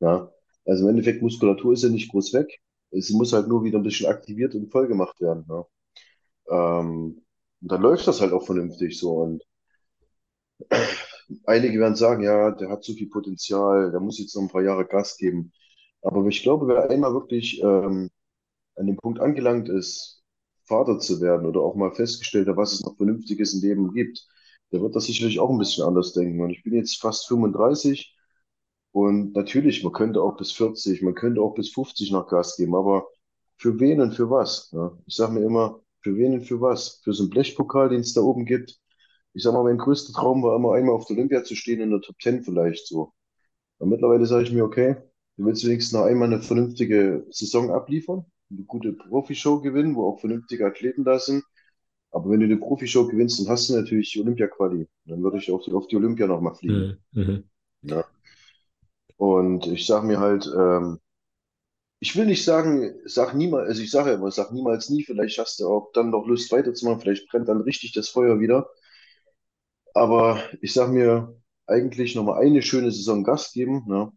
Ja. Also im Endeffekt, Muskulatur ist ja nicht groß weg. Sie muss halt nur wieder ein bisschen aktiviert und voll gemacht werden. Ja. Ähm, und dann läuft das halt auch vernünftig so. Und einige werden sagen, ja, der hat zu viel Potenzial, der muss jetzt noch ein paar Jahre Gas geben. Aber ich glaube, wer einmal wirklich ähm, an dem Punkt angelangt ist, Vater zu werden oder auch mal festgestellt hat, was es noch Vernünftiges im Leben gibt, der wird das sicherlich auch ein bisschen anders denken. Und ich bin jetzt fast 35 und natürlich, man könnte auch bis 40, man könnte auch bis 50 noch Gas geben, aber für wen und für was? Ja? Ich sage mir immer, für wen und für was? Für so einen Blechpokal, den es da oben gibt. Ich sag mal, mein größter Traum war immer einmal auf der Olympia zu stehen in der Top 10 vielleicht so. Und mittlerweile sage ich mir, okay, du willst wenigstens noch einmal eine vernünftige Saison abliefern, eine gute Profishow gewinnen, wo auch vernünftige Athleten da sind. Aber wenn du eine Profishow gewinnst, dann hast du natürlich die Olympia-Quali. Dann würde ich auf die, auf die Olympia nochmal fliegen. Mhm. mhm. Ja. Und ich sage mir halt, ähm, ich will nicht sagen, sag niemals, also ich sage ja immer, sag niemals nie, vielleicht hast du auch dann noch Lust weiterzumachen, vielleicht brennt dann richtig das Feuer wieder. Aber ich sage mir, eigentlich nochmal eine schöne Saison Gas geben, ne?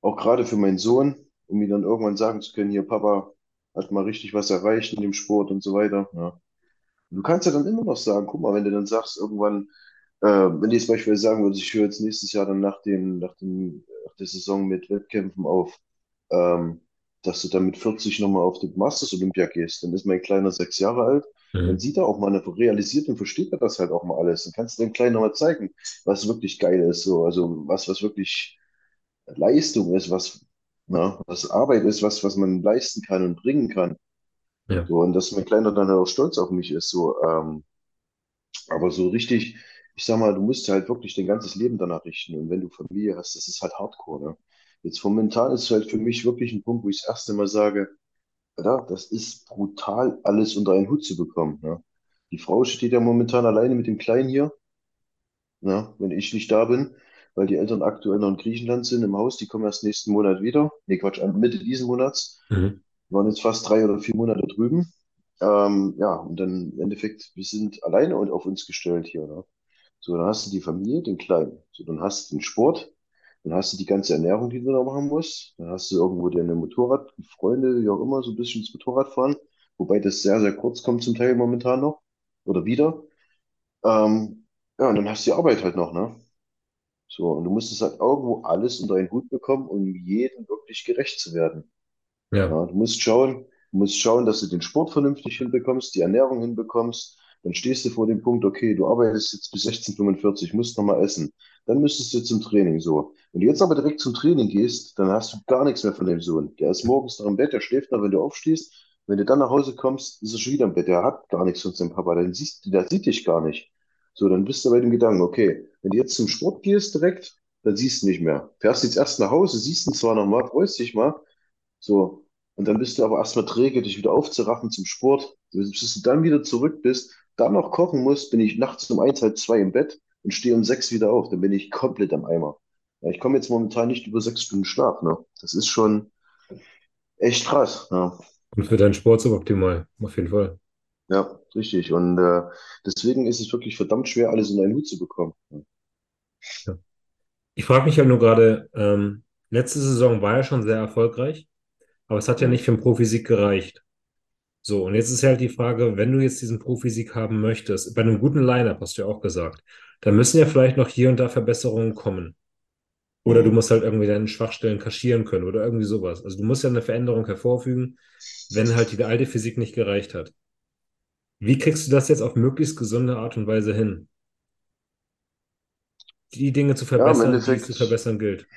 Auch gerade für meinen Sohn, um ihm dann irgendwann sagen zu können, hier, Papa hat mal richtig was erreicht in dem Sport und so weiter. Ja. Du kannst ja dann immer noch sagen, guck mal, wenn du dann sagst, irgendwann, äh, wenn die jetzt beispielsweise sagen würdest, ich höre jetzt nächstes Jahr dann nach, dem, nach, dem, nach der Saison mit Wettkämpfen auf, ähm, dass du dann mit 40 nochmal auf die Masters Olympia gehst, dann ist mein Kleiner sechs Jahre alt, mhm. dann sieht er auch mal, realisiert und versteht er das halt auch mal alles. Dann kannst du dem Kleinen nochmal zeigen, was wirklich geil ist, so, also was, was wirklich Leistung ist, was, na, was Arbeit ist, was, was man leisten kann und bringen kann. Ja. So, und dass mein Kleiner dann halt auch stolz auf mich ist, so, ähm, aber so richtig, ich sag mal, du musst halt wirklich dein ganzes Leben danach richten. Und wenn du Familie hast, das ist halt Hardcore, ne? Jetzt momentan ist es halt für mich wirklich ein Punkt, wo ich das erste Mal sage, ja, das ist brutal, alles unter einen Hut zu bekommen. Ja. Die Frau steht ja momentan alleine mit dem Kleinen hier, ja, wenn ich nicht da bin, weil die Eltern aktuell noch in Griechenland sind im Haus. Die kommen erst nächsten Monat wieder. Nee, Quatsch, Mitte diesen Monats. Mhm. Waren jetzt fast drei oder vier Monate drüben. Ähm, ja, und dann im Endeffekt, wir sind alleine und auf uns gestellt hier. Ne? So, dann hast du die Familie, den Kleinen. So, dann hast du den Sport, dann hast du die ganze Ernährung, die du da machen musst. Dann hast du irgendwo deine Motorrad, Freunde, wie auch immer, so ein bisschen ins Motorrad fahren. Wobei das sehr, sehr kurz kommt zum Teil momentan noch. Oder wieder. Ähm, ja, und dann hast du die Arbeit halt noch, ne? So, und du musst es halt irgendwo alles unter einen Hut bekommen, um jedem wirklich gerecht zu werden. Ja. Ja, du musst schauen, du musst schauen, dass du den Sport vernünftig hinbekommst, die Ernährung hinbekommst. Dann stehst du vor dem Punkt, okay, du arbeitest jetzt bis 16:45, musst noch mal essen. Dann müsstest du zum Training so. Wenn du jetzt aber direkt zum Training gehst, dann hast du gar nichts mehr von dem Sohn. Der ist morgens noch im Bett, der schläft noch, wenn du aufstehst. Wenn du dann nach Hause kommst, ist er schon wieder im Bett. Der hat gar nichts von seinem Papa. Dann siehst der sieht dich gar nicht. So, dann bist du bei dem Gedanken, okay, wenn du jetzt zum Sport gehst direkt, dann siehst du nicht mehr. Fährst jetzt erst nach Hause, siehst ihn zwar noch mal, freust dich mal, so, und dann bist du aber erstmal träge, dich wieder aufzuraffen zum Sport. Bis du dann wieder zurück bist, dann noch kochen musst, bin ich nachts um eins, halb zwei im Bett und stehe um sechs wieder auf. Dann bin ich komplett am Eimer. Ja, ich komme jetzt momentan nicht über sechs Stunden Schlaf. Ne? Das ist schon echt krass. Ja. Und für deinen Sport suboptimal, auf jeden Fall. Ja, richtig. Und äh, deswegen ist es wirklich verdammt schwer, alles in einen Hut zu bekommen. Ja. Ich frage mich halt nur gerade, ähm, letzte Saison war ja schon sehr erfolgreich, aber es hat ja nicht für den Profisieg gereicht. So, und jetzt ist halt die Frage, wenn du jetzt diesen Profisieg haben möchtest, bei einem guten Line-Up hast du ja auch gesagt, dann müssen ja vielleicht noch hier und da Verbesserungen kommen. Oder du Mhm. musst halt irgendwie deine Schwachstellen kaschieren können oder irgendwie sowas. Also du musst ja eine Veränderung hervorfügen, wenn halt die alte Physik nicht gereicht hat. Wie kriegst du das jetzt auf möglichst gesunde Art und Weise hin? Die Dinge zu Ja, verbessern, die es zu verbessern gilt.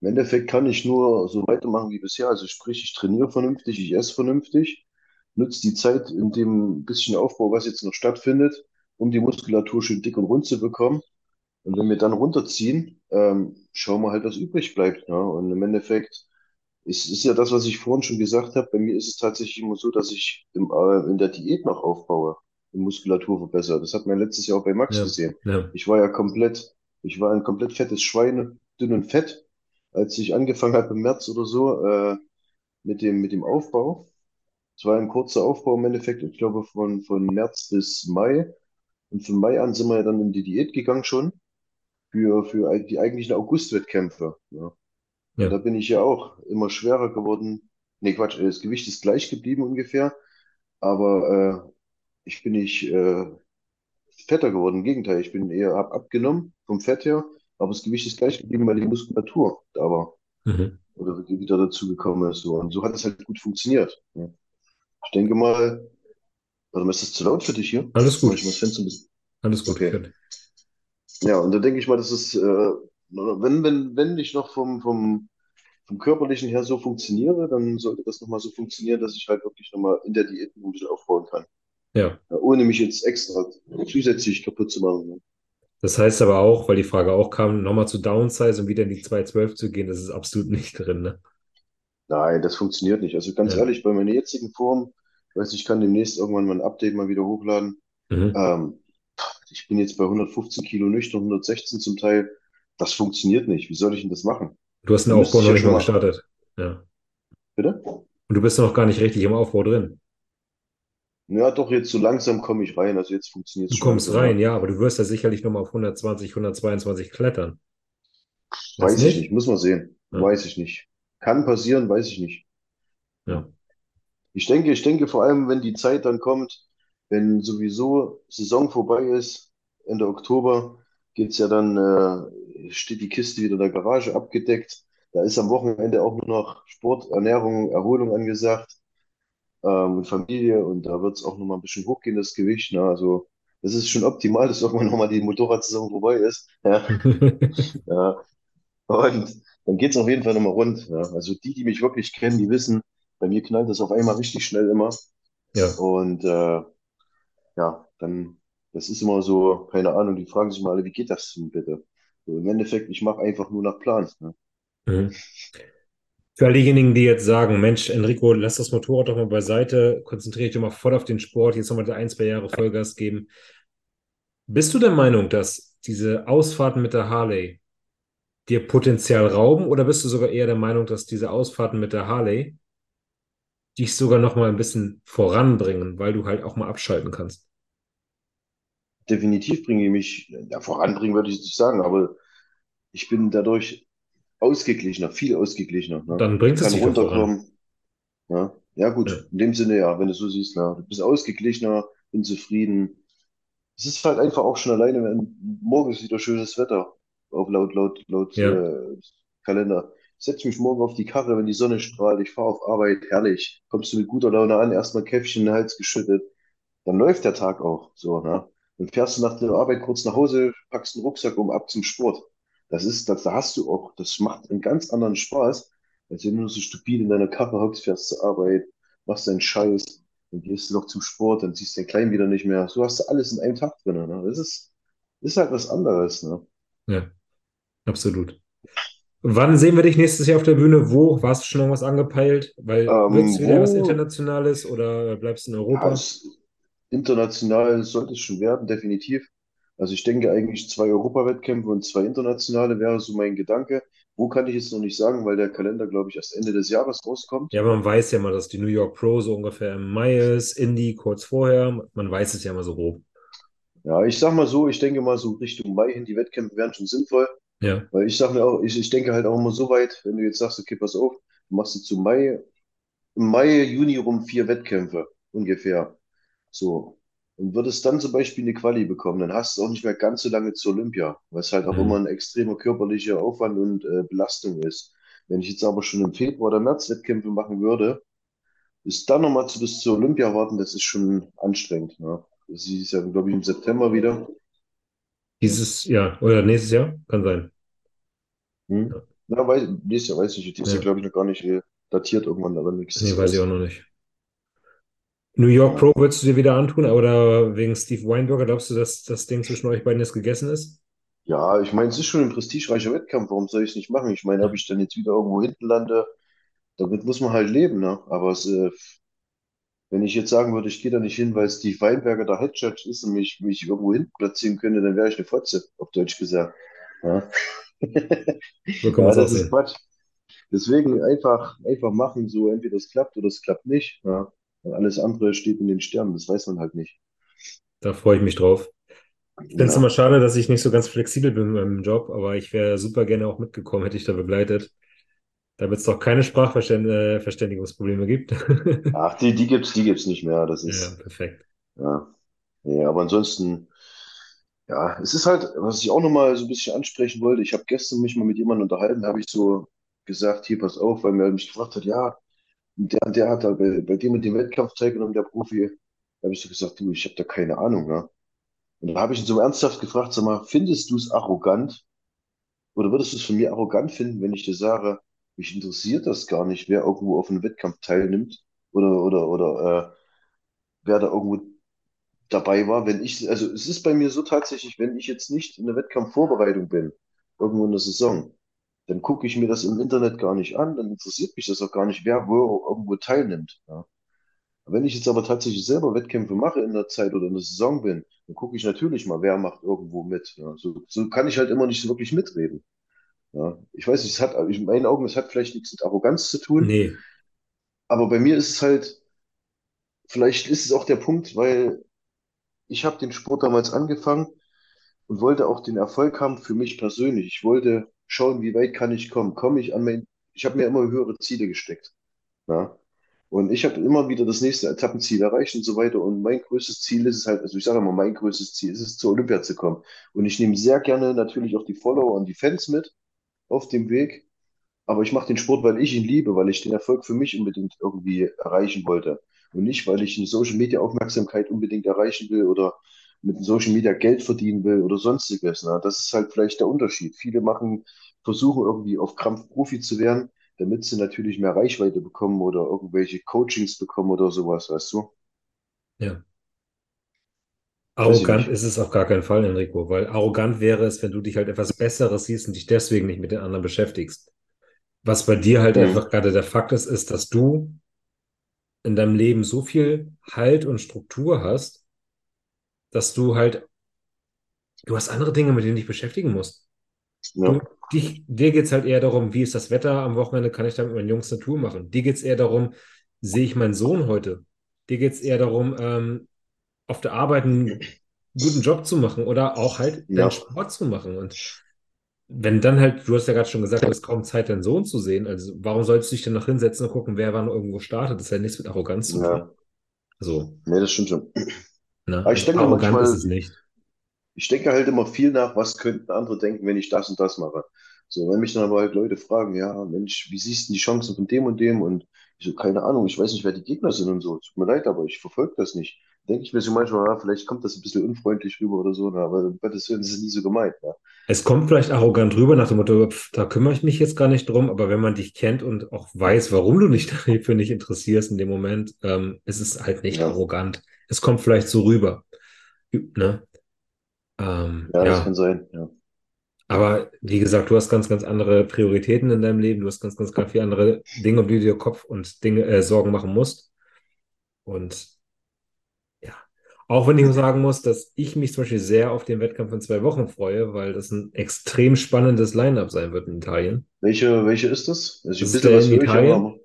im Endeffekt kann ich nur so weitermachen wie bisher. Also sprich, ich trainiere vernünftig, ich esse vernünftig, nutze die Zeit in dem bisschen Aufbau, was jetzt noch stattfindet, um die Muskulatur schön dick und rund zu bekommen. Und wenn wir dann runterziehen, ähm, schauen wir halt, was übrig bleibt. Ja? Und im Endeffekt ist, ist ja das, was ich vorhin schon gesagt habe. Bei mir ist es tatsächlich immer so, dass ich im, äh, in der Diät noch aufbaue, die Muskulatur verbessere. Das hat man letztes Jahr auch bei Max Ja, gesehen. ja. Ich war ja komplett, ich war ein komplett fettes Schwein, dünn und fett, als ich angefangen habe im März oder so äh, mit dem, mit dem Aufbau. Es war ein kurzer Aufbau im Endeffekt, ich glaube von, von März bis Mai. Und von Mai an sind wir ja dann in die Diät gegangen schon für, für die eigentlichen August-Wettkämpfe. Ja. Ja. da bin ich ja auch immer schwerer geworden. Nee, Quatsch, das Gewicht ist gleich geblieben ungefähr, aber äh, ich bin nicht äh, fetter geworden. Im Gegenteil, ich bin eher hab abgenommen vom Fett her, aber das Gewicht ist gleich geblieben, weil die Muskulatur da war Mhm. oder wieder dazu gekommen ist. So. Und so hat es halt gut funktioniert. Ja. Ich denke mal, warte mal, ist das zu laut für dich hier? Alles gut. Alles gut. Okay. Ja, und da denke ich mal, dass es, äh, wenn, wenn, wenn ich noch vom, vom vom Körperlichen her so funktioniere, dann sollte das nochmal so funktionieren, dass ich halt wirklich nochmal in der Diät ein bisschen aufbauen kann. Ja. Ja, ohne mich jetzt extra zusätzlich kaputt zu machen. ne? Das heißt aber auch, weil die Frage auch kam, nochmal zu Downsize und wieder in die 212 zu gehen, das ist absolut nicht drin, ne? Nein, das funktioniert nicht. Also ganz Ja. ehrlich, bei meiner jetzigen Form, ich weiß, ich kann demnächst irgendwann mal ein Update mal wieder hochladen. Mhm. Ähm, ich bin jetzt bei 115 Kilo nüchtern, 116 zum Teil. Das funktioniert nicht. Wie soll ich denn das machen? Du hast den müsste Aufbau noch nicht mal gestartet. Ja. Bitte? Und du bist noch gar nicht richtig im Aufbau drin. Ja, doch, jetzt so langsam komme ich rein. Also jetzt funktioniert es Du schon kommst rein, ja. ja, aber du wirst ja sicherlich nochmal auf 120, 122 klettern. Weiß du ich nicht? nicht, muss man sehen. Ja. Weiß ich nicht. Kann passieren, weiß ich nicht. Ja. Ich denke, ich denke vor allem, wenn die Zeit dann kommt, wenn sowieso Saison vorbei ist, Ende Oktober, geht's ja dann, äh, steht die Kiste wieder in der Garage abgedeckt. Da ist am Wochenende auch nur noch Sport, Ernährung, Erholung angesagt, ähm, und Familie und da wird's auch nochmal ein bisschen hochgehen, das Gewicht. Ne? Also das ist schon optimal, dass irgendwann nochmal die Motorradsaison vorbei ist. Ja, ja. Und dann geht's auf jeden Fall nochmal rund. Ja. Also die, die mich wirklich kennen, die wissen, bei mir knallt das auf einmal richtig schnell immer. Ja. Und äh, ja, dann, das ist immer so, keine Ahnung, die fragen sich mal alle, wie geht das denn bitte? So, im Endeffekt, ich mache einfach nur nach Plan. Ne? Mhm. Für all diejenigen, die jetzt sagen, Mensch, Enrico, lass das Motorrad doch mal beiseite, konzentriere dich doch mal voll auf den Sport, jetzt nochmal ein, zwei Jahre Vollgas geben. Bist du der Meinung, dass diese Ausfahrten mit der Harley dir Potenzial rauben oder bist du sogar eher der Meinung, dass diese Ausfahrten mit der Harley dich sogar noch mal ein bisschen voranbringen, weil du halt auch mal abschalten kannst? Definitiv bringe ich mich, ja, voranbringen würde ich nicht sagen, aber ich bin dadurch ausgeglichener, viel ausgeglichener. Ne? Dann bringt es dich runterkommen. Ja, ja Ja. gut, in dem Sinne ja, wenn du es so siehst, ne? Du bist ausgeglichener, bin zufrieden. Es ist halt einfach auch schon alleine, wenn morgens wieder schönes Wetter, auf laut, laut, laut Ja. äh, Kalender. Ich setze mich morgen auf die Karre, wenn die Sonne strahlt, ich fahre auf Arbeit, herrlich. Kommst du mit guter Laune an, erstmal Käffchen in den Hals geschüttet, dann läuft der Tag auch so, ne? Dann fährst du nach der Arbeit kurz nach Hause, packst einen Rucksack um, ab zum Sport. Das ist, das, da hast du auch, das macht einen ganz anderen Spaß, als wenn du so stupide in deiner Karre hockst, fährst zur Arbeit, machst deinen Scheiß, dann gehst du noch zum Sport, dann siehst du den Kleinen wieder nicht mehr. So hast du alles in einem Tag drin. Ne? Das ist, ist halt was anderes. Ne? Ja, absolut. Wann sehen wir dich nächstes Jahr auf der Bühne? Wo? Warst du schon irgendwas angepeilt? Weil Ähm, wird es wieder was wo? Internationales oder bleibst du in Ja, Europa? es, international sollte es schon werden, definitiv. Also ich denke eigentlich zwei Europawettkämpfe und zwei internationale wäre so mein Gedanke. Wo kann ich jetzt noch nicht sagen, weil der Kalender, glaube ich, erst Ende des Jahres rauskommt. Ja, man weiß ja mal, dass die New York Pro so ungefähr im Mai ist, Indy kurz vorher. Man weiß es ja mal so grob. Ja, ich sag mal so, ich denke mal so Richtung Mai hin, die Wettkämpfe wären schon sinnvoll, Ja. weil ich sage mir auch, ich, ich denke halt auch immer so weit, wenn du jetzt sagst, okay, pass auf, du machst jetzt zu Mai, im Mai, Juni rum vier Wettkämpfe ungefähr. So. Und würdest dann zum Beispiel eine Quali bekommen, dann hast du auch nicht mehr ganz so lange zur Olympia, was halt auch immer Mhm. ein extremer körperlicher Aufwand und äh, Belastung ist. Wenn ich jetzt aber schon im Februar oder März Wettkämpfe machen würde, bis dann nochmal zu, bis zur Olympia warten, das ist schon anstrengend. Ne? Das ist ja, glaube ich, im September wieder. Dieses Jahr oder nächstes Jahr? Kann sein. Hm? Ja. Na, weiß, nächstes Jahr weiß ich nicht. Dieses Jahr, Ja. glaube ich, noch gar nicht äh, datiert irgendwann, aber nächstes Nee, Jahr weiß ich auch noch nicht. New York. Pro würdest du dir wieder antun, oder wegen Steve Weinberger glaubst du, dass das Ding zwischen euch beiden jetzt gegessen ist? Ja, ich meine, es ist schon ein prestigereicher Wettkampf. Warum soll ich es nicht machen? Ich meine, ob ich dann jetzt wieder irgendwo hinten lande, damit muss man halt leben, ne? Aber es, äh, wenn ich jetzt sagen würde, ich gehe da nicht hin, weil Steve Weinberger der Head Judge ist und mich, mich irgendwo hinten platzieren könnte, dann wäre ich eine Fotze, auf Deutsch gesagt. Ja, So ja das ist. Quatsch. Deswegen einfach, einfach machen, so entweder es klappt oder es klappt nicht. Ja. Und alles andere steht in den Sternen, das weiß man halt nicht. Da freue ich mich drauf. Ich finde es immer Ja, schade, dass ich nicht so ganz flexibel bin mit meinem Job, aber ich wäre super gerne auch mitgekommen, hätte ich da begleitet, damit es doch keine Sprachverständigungsprobleme gibt. ach, die, die gibt's, die gibt's nicht mehr. Das Ja, ist, perfekt. ja, ja, aber ansonsten, ja, es ist halt, was ich auch nochmal so ein bisschen ansprechen wollte. Ich habe gestern mich mal mit jemandem unterhalten, da habe ich so gesagt, hier, pass auf, weil mir mich gefragt hat, ja, der, der hat da bei, bei dem und dem Wettkampf teilgenommen, der Profi. Da habe ich so gesagt, du, ich habe da keine Ahnung, ne? Und da habe ich ihn so ernsthaft gefragt, sag mal, findest du es arrogant oder würdest du es von mir arrogant finden, wenn ich dir sage, mich interessiert das gar nicht, wer irgendwo auf einem Wettkampf teilnimmt oder, oder, oder äh, wer da irgendwo dabei war, wenn ich, also es ist bei mir so tatsächlich, wenn ich jetzt nicht in der Wettkampfvorbereitung bin, irgendwo in der Saison, dann gucke ich mir das im Internet gar nicht an, dann interessiert mich das auch gar nicht, wer wo irgendwo teilnimmt. Ja. Wenn ich jetzt aber tatsächlich selber Wettkämpfe mache in der Zeit oder in der Saison bin, dann gucke ich natürlich mal, wer macht irgendwo mit. Ja. So, so kann ich halt immer nicht so wirklich mitreden. Ja. Ich weiß nicht, es hat, in meinen Augen, es hat vielleicht nichts mit Arroganz zu tun, Nee, aber bei mir ist es halt, vielleicht ist es auch der Punkt, weil ich habe den Sport damals angefangen und wollte auch den Erfolg haben für mich persönlich. Ich wollte schauen, wie weit kann ich kommen. Komme ich an mein, ich habe mir immer höhere Ziele gesteckt. Ja? Und ich habe immer wieder das nächste Etappenziel erreicht und so weiter. Und mein größtes Ziel ist es halt, also ich sage immer, mein größtes Ziel ist es, zur Olympia zu kommen. Und ich nehme sehr gerne natürlich auch die Follower und die Fans mit auf dem Weg. Aber ich mache den Sport, weil ich ihn liebe, weil ich den Erfolg für mich unbedingt irgendwie erreichen wollte. Und nicht, weil ich eine Social Media Aufmerksamkeit unbedingt erreichen will oder mit Social Media Geld verdienen will oder sonstiges. Ne? Das ist halt vielleicht der Unterschied. Viele machen, versuchen irgendwie auf Krampf Profi zu werden, damit sie natürlich mehr Reichweite bekommen oder irgendwelche Coachings bekommen oder sowas, weißt du? ja. Arrogant ist es auf gar keinen Fall, Enrico, weil arrogant wäre es, wenn du dich halt etwas Besseres siehst und dich deswegen nicht mit den anderen beschäftigst. Was bei dir halt Mhm. einfach gerade der Fakt ist, ist, dass du in deinem Leben so viel Halt und Struktur hast, dass du halt, du hast andere Dinge, mit denen du dich beschäftigen musst. Du, Ja, dich, dir geht es halt eher darum, wie ist das Wetter am Wochenende, kann ich da mit meinen Jungs eine Tour machen. Dir geht es eher darum, sehe ich meinen Sohn heute. Dir geht es eher darum, ähm, auf der Arbeit einen guten Job zu machen oder auch halt deinen ja, Sport zu machen. Und wenn dann halt, du hast ja gerade schon gesagt, du hast kaum Zeit, deinen Sohn zu sehen. Also warum sollst du dich denn noch hinsetzen und gucken, wer wann irgendwo startet? Das hat ja nichts mit Arroganz zu tun. ja. So, Nee, das stimmt schon. Ne? Aber ich denke arrogant ist manchmal, es nicht. ich denke halt immer viel nach, was könnten andere denken, wenn ich das und das mache. So, wenn mich dann aber halt Leute fragen, ja, Mensch, wie siehst du die Chancen von dem und dem? Und ich so, keine Ahnung, ich weiß nicht, wer die Gegner sind und so. Tut mir leid, aber ich verfolge das nicht. denke ich mir so manchmal, ja, vielleicht kommt das ein bisschen unfreundlich rüber oder so? Aber um Gottes Willen, das ist nie so gemeint. Ne? Es kommt vielleicht arrogant rüber nach dem Motto, pf, da kümmere ich mich jetzt gar nicht drum, aber wenn man dich kennt und auch weiß, warum du dich dafür nicht interessierst in dem Moment, ähm, es ist halt nicht Ja, arrogant. Es kommt vielleicht so rüber. Ne? Ähm, ja, das ja, kann sein. Ja. aber wie gesagt, du hast ganz, ganz andere Prioritäten in deinem Leben. Du hast ganz, ganz, ganz viele andere Dinge, um die du dir Kopf und Dinge, äh, Sorgen machen musst. Und ja, auch wenn ich nur sagen muss, dass ich mich zum Beispiel sehr auf den Wettkampf in zwei Wochen freue, weil das ein extrem spannendes Line-up sein wird in Italien. Welche, welche ist das? Also Das ein ist der was in Italien,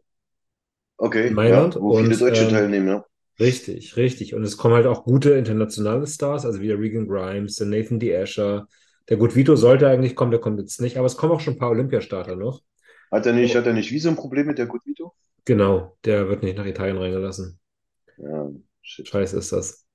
okay, ja, Mailand. wo viele Und Deutsche ähm, teilnehmen, ja. Richtig, richtig. Und es kommen halt auch gute internationale Stars, also wie der Regan Grimes, der Nathan D'Asher. Der Gut Vito sollte eigentlich kommen, der kommt jetzt nicht, aber es kommen auch schon ein paar Olympiastarter noch. Hat er nicht, hat er nicht Visumproblem mit der Gutvito? Genau, der wird nicht nach Italien reingelassen. Ja, shit. Scheiße ist das.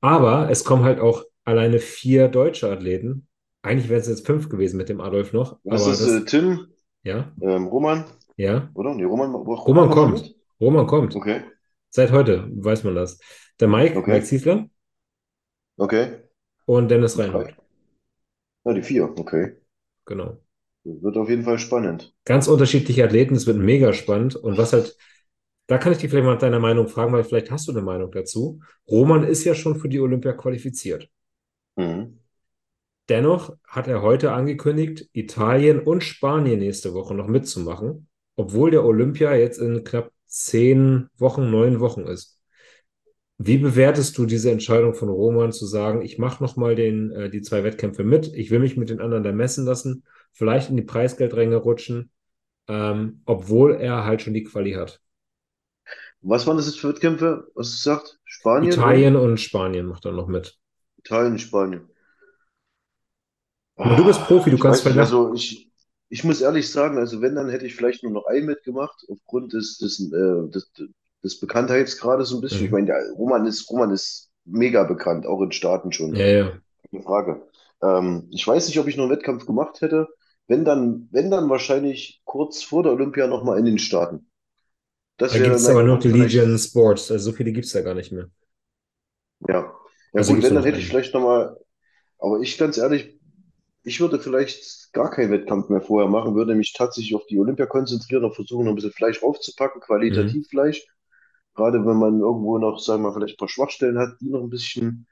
Aber es kommen halt auch alleine vier deutsche Athleten. Eigentlich wären es jetzt fünf gewesen mit dem Adolf noch, Was ist das? Äh, Tim, ja, ähm, Roman, ja. oder? Nee, Roman, Roman Roman kommt. mit? Roman kommt. Okay, Seit heute weiß man das. Der Mike, Mike okay, Ziesler okay. und Dennis drei. Ja, die vier, okay. Genau. Das wird auf jeden Fall spannend. Ganz unterschiedliche Athleten, es wird mega spannend. Und was halt, da kann ich dich vielleicht mal nach deiner Meinung fragen, weil vielleicht hast du eine Meinung dazu. Roman ist ja schon für die Olympia qualifiziert. Mhm. Dennoch hat er heute angekündigt, Italien und Spanien nächste Woche noch mitzumachen, obwohl der Olympia jetzt in knapp zehn Wochen, neun Wochen ist. Wie bewertest du diese Entscheidung von Roman zu sagen, ich mache nochmal den, äh, die zwei Wettkämpfe mit, ich will mich mit den anderen da messen lassen, vielleicht in die Preisgeldränge rutschen, ähm, obwohl er halt schon die Quali hat. Was waren das jetzt für Wettkämpfe? Was hast du gesagt? Spanien Italien und Spanien macht er noch mit. Italien und Spanien. Aber du bist Profi, Ah, du ich kannst vielleicht also ich, ich muss ehrlich sagen, also wenn, dann hätte ich vielleicht nur noch einen mitgemacht, aufgrund des, des, äh, des, des Bekanntheitsgrades so ein bisschen. Ich Mhm. meine, der Roman ist, Roman ist mega bekannt, auch in Staaten schon, Ja, ja. keine Frage. Ähm, ich weiß nicht, ob ich noch einen Wettkampf gemacht hätte. Wenn dann, wenn dann wahrscheinlich kurz vor der Olympia nochmal in den Staaten. Das Da wäre gibt es aber dann die Legion Sports, also so viele gibt es da gar nicht mehr. ja. Ja Also gut, wenn, dann noch hätte ich vielleicht nochmal, aber ich ganz ehrlich, ich würde vielleicht gar keinen Wettkampf mehr vorher machen, würde mich tatsächlich auf die Olympia konzentrieren und versuchen, noch ein bisschen Fleisch raufzupacken, Mhm. qualitativ Fleisch. Gerade wenn man irgendwo noch, sagen wir mal, vielleicht ein paar Schwachstellen hat, die noch ein bisschen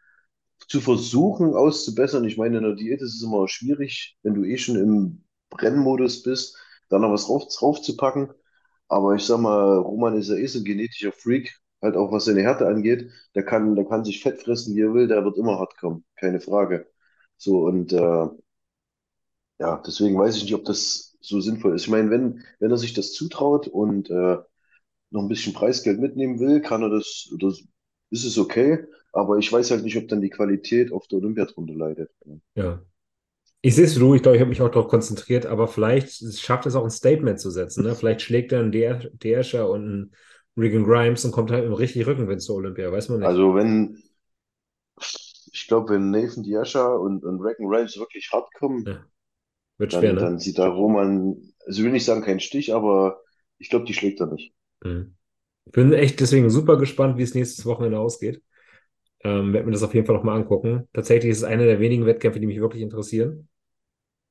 zu versuchen auszubessern. Ich meine, in der Diät ist es immer schwierig, wenn du eh schon im Brennmodus bist, da noch was rauf, raufzupacken. Aber ich sag mal, Roman ist ja eh so ein genetischer Freak, halt auch was seine Härte angeht. Der kann, der kann sich fett fressen, wie er will, der wird immer hart kommen, keine Frage. So, und äh, ja, deswegen weiß ich nicht, ob das so sinnvoll ist. Ich meine, wenn, wenn er sich das zutraut und äh, noch ein bisschen Preisgeld mitnehmen will, kann er das, das ist es okay. Aber ich weiß halt nicht, ob dann die Qualität auf der Olympia drunter leidet. Ja. Ich sehe es du, ich glaube, ich habe mich auch darauf konzentriert, aber vielleicht schafft es auch ein Statement zu setzen. Ne? Vielleicht schlägt er einen D'Asher und einen Regan Grimes und kommt halt im richtig Rückenwind zur Olympia, weiß man nicht. Also wenn, ich glaube, wenn Nathan D'Asha und, und Regan Grimes wirklich hart kommen, Ja, wird schwer, dann, ne? dann sieht da Roman, also will nicht sagen keinen Stich, aber ich glaube, die schlägt er nicht. Mhm. Ich bin echt deswegen super gespannt, wie es nächstes Wochenende ausgeht. Ähm, werde mir das auf jeden Fall nochmal angucken. Tatsächlich ist es einer der wenigen Wettkämpfe, die mich wirklich interessieren.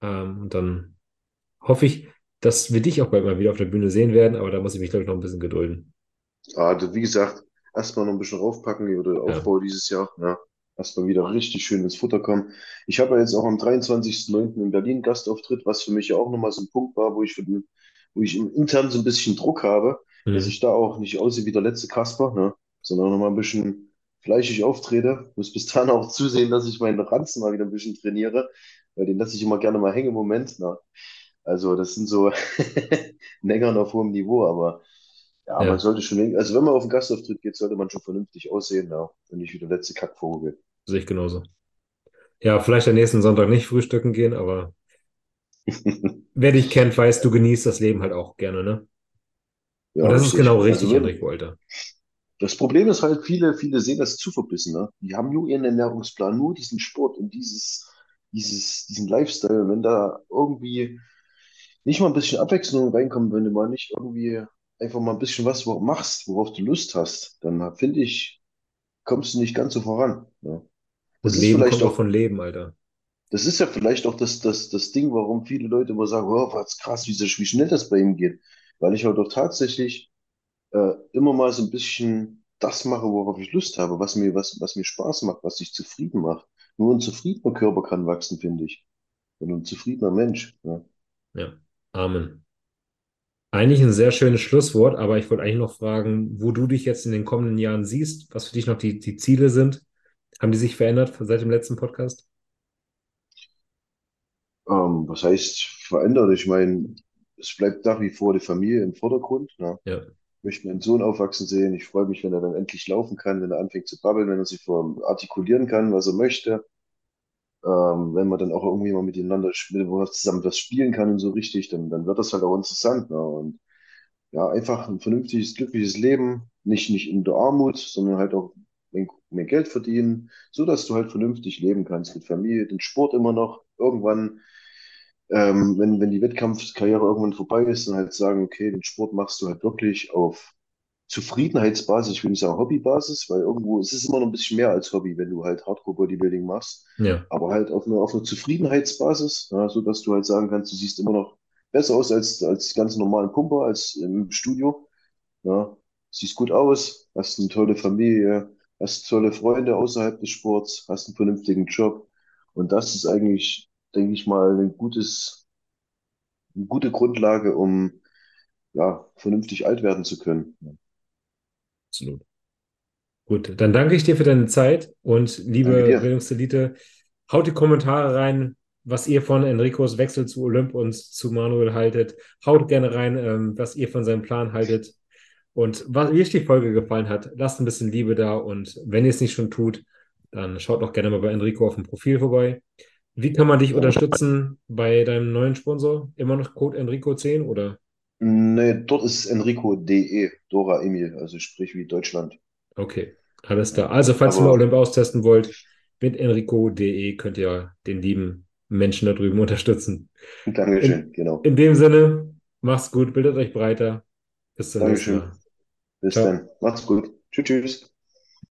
Ähm, und dann hoffe ich, dass wir dich auch bald mal wieder auf der Bühne sehen werden, aber da muss ich mich, glaube ich, noch ein bisschen gedulden. Ah, das- wie gesagt, erstmal noch ein bisschen raufpacken oder Ja, Aufbau dieses Jahr. Ja. Erstmal wieder richtig schön ins Futter kommen. Ich habe ja jetzt auch am 23.09. in Berlin Gastauftritt, was für mich ja auch nochmal so ein Punkt war, wo ich, für den, wo ich im intern so ein bisschen Druck habe, dass mhm. ich da auch nicht aussehe wie der letzte Kasper, ne, sondern nochmal ein bisschen fleischig auftrete. Muss bis dahin auch zusehen, dass ich meinen Ranzen mal wieder ein bisschen trainiere, weil den lasse ich immer gerne mal hängen im Moment. Ne. Also das sind so Nängern auf hohem Niveau, aber ja, man Ja, sollte schon, also wenn man auf den Gastauftritt geht, sollte man schon vernünftig aussehen, ja, und nicht wie der letzte Kackvogel. sehe ich genauso. Ja, vielleicht am nächsten Sonntag nicht frühstücken gehen, aber wer dich kennt, weiß, du genießt das Leben halt auch gerne, ne? Und Ja, das ist genau richtig. Also richtig, wenn, Enrico, Alter. das Problem ist halt, viele, viele sehen das zu verbissen, ne? Die haben nur ihren Ernährungsplan, nur diesen Sport und dieses, dieses, diesen Lifestyle. Wenn da irgendwie nicht mal ein bisschen Abwechslung reinkommt, wenn du mal nicht irgendwie einfach mal ein bisschen was machst, worauf du Lust hast, dann finde ich, kommst du nicht ganz so voran. Ja. Und Das ist Leben vielleicht kommt auch von Leben, Alter. das ist ja vielleicht auch das, das, das Ding, warum viele Leute immer sagen, oh, was krass, wie, wie schnell das bei ihm geht. Weil ich halt auch tatsächlich äh, immer mal so ein bisschen das mache, worauf ich Lust habe, was mir, was, was mir Spaß macht, was dich zufrieden macht. Nur ein zufriedener Körper kann wachsen, finde ich. Und ein zufriedener Mensch. Ja. Ja. Amen. Eigentlich ein sehr schönes Schlusswort, aber ich wollte eigentlich noch fragen, wo du dich jetzt in den kommenden Jahren siehst, was für dich noch die, die Ziele sind. Haben die sich verändert seit dem letzten Podcast? Ähm, was heißt verändert? Ich meine, es bleibt nach wie vor die Familie im Vordergrund. Ne? Ja, Ich möchte meinen Sohn aufwachsen sehen. Ich freue mich, wenn er dann endlich laufen kann, wenn er anfängt zu babbeln, wenn er sich vor artikulieren kann, was er möchte. Ähm, wenn man dann auch irgendwie mal miteinander, sp- wo man zusammen was spielen kann und so richtig, dann, dann wird das halt auch interessant. Ne? Und ja, einfach ein vernünftiges, glückliches Leben, nicht, nicht in der Armut, sondern halt auch mehr, mehr Geld verdienen, so dass du halt vernünftig leben kannst mit Familie, den Sport immer noch. Irgendwann, ähm, wenn, wenn die Wettkampfkarriere irgendwann vorbei ist, dann halt sagen, okay, den Sport machst du halt wirklich auf Zufriedenheitsbasis, ich will nicht sagen Hobbybasis, weil irgendwo, es ist immer noch ein bisschen mehr als Hobby, wenn du halt Hardcore-Bodybuilding machst, ja, aber halt auf einer, auf einer Zufriedenheitsbasis, ja, so dass du halt sagen kannst, du siehst immer noch besser aus als, als ganz normalen Pumper, als im Studio. Ja, siehst gut aus, hast eine tolle Familie, hast tolle Freunde außerhalb des Sports, hast einen vernünftigen Job. Und das ist eigentlich, denke ich mal, ein gutes, eine gute Grundlage, um ja, vernünftig alt werden zu können. Absolut. Gut, dann danke ich dir für deine Zeit und liebe. Bildungselite, haut die Kommentare rein, was ihr von Enricos Wechsel zu Olymp und zu Manuel haltet. Haut gerne rein, ähm, was ihr von seinem Plan haltet. Und was, wie euch die Folge gefallen hat, lasst ein bisschen Liebe da und wenn ihr es nicht schon tut, dann schaut auch gerne mal bei Enrico auf dem Profil vorbei. Wie kann man dich unterstützen bei deinem neuen Sponsor? Immer noch Code Enrico10 oder? Nee, dort ist Enrico.de, Dora Emil, also sprich wie Deutschland. Okay, alles klar. Also, falls ihr mal Aber Olymp austesten wollt, mit enrico.de könnt ihr den lieben Menschen da drüben unterstützen. Dankeschön, In, genau. in dem Sinne, macht's gut, bildet euch breiter. Bis zum nächsten Dankeschön. Mal. Bis Ciao. dann. Macht's gut. Tschüss, tschüss.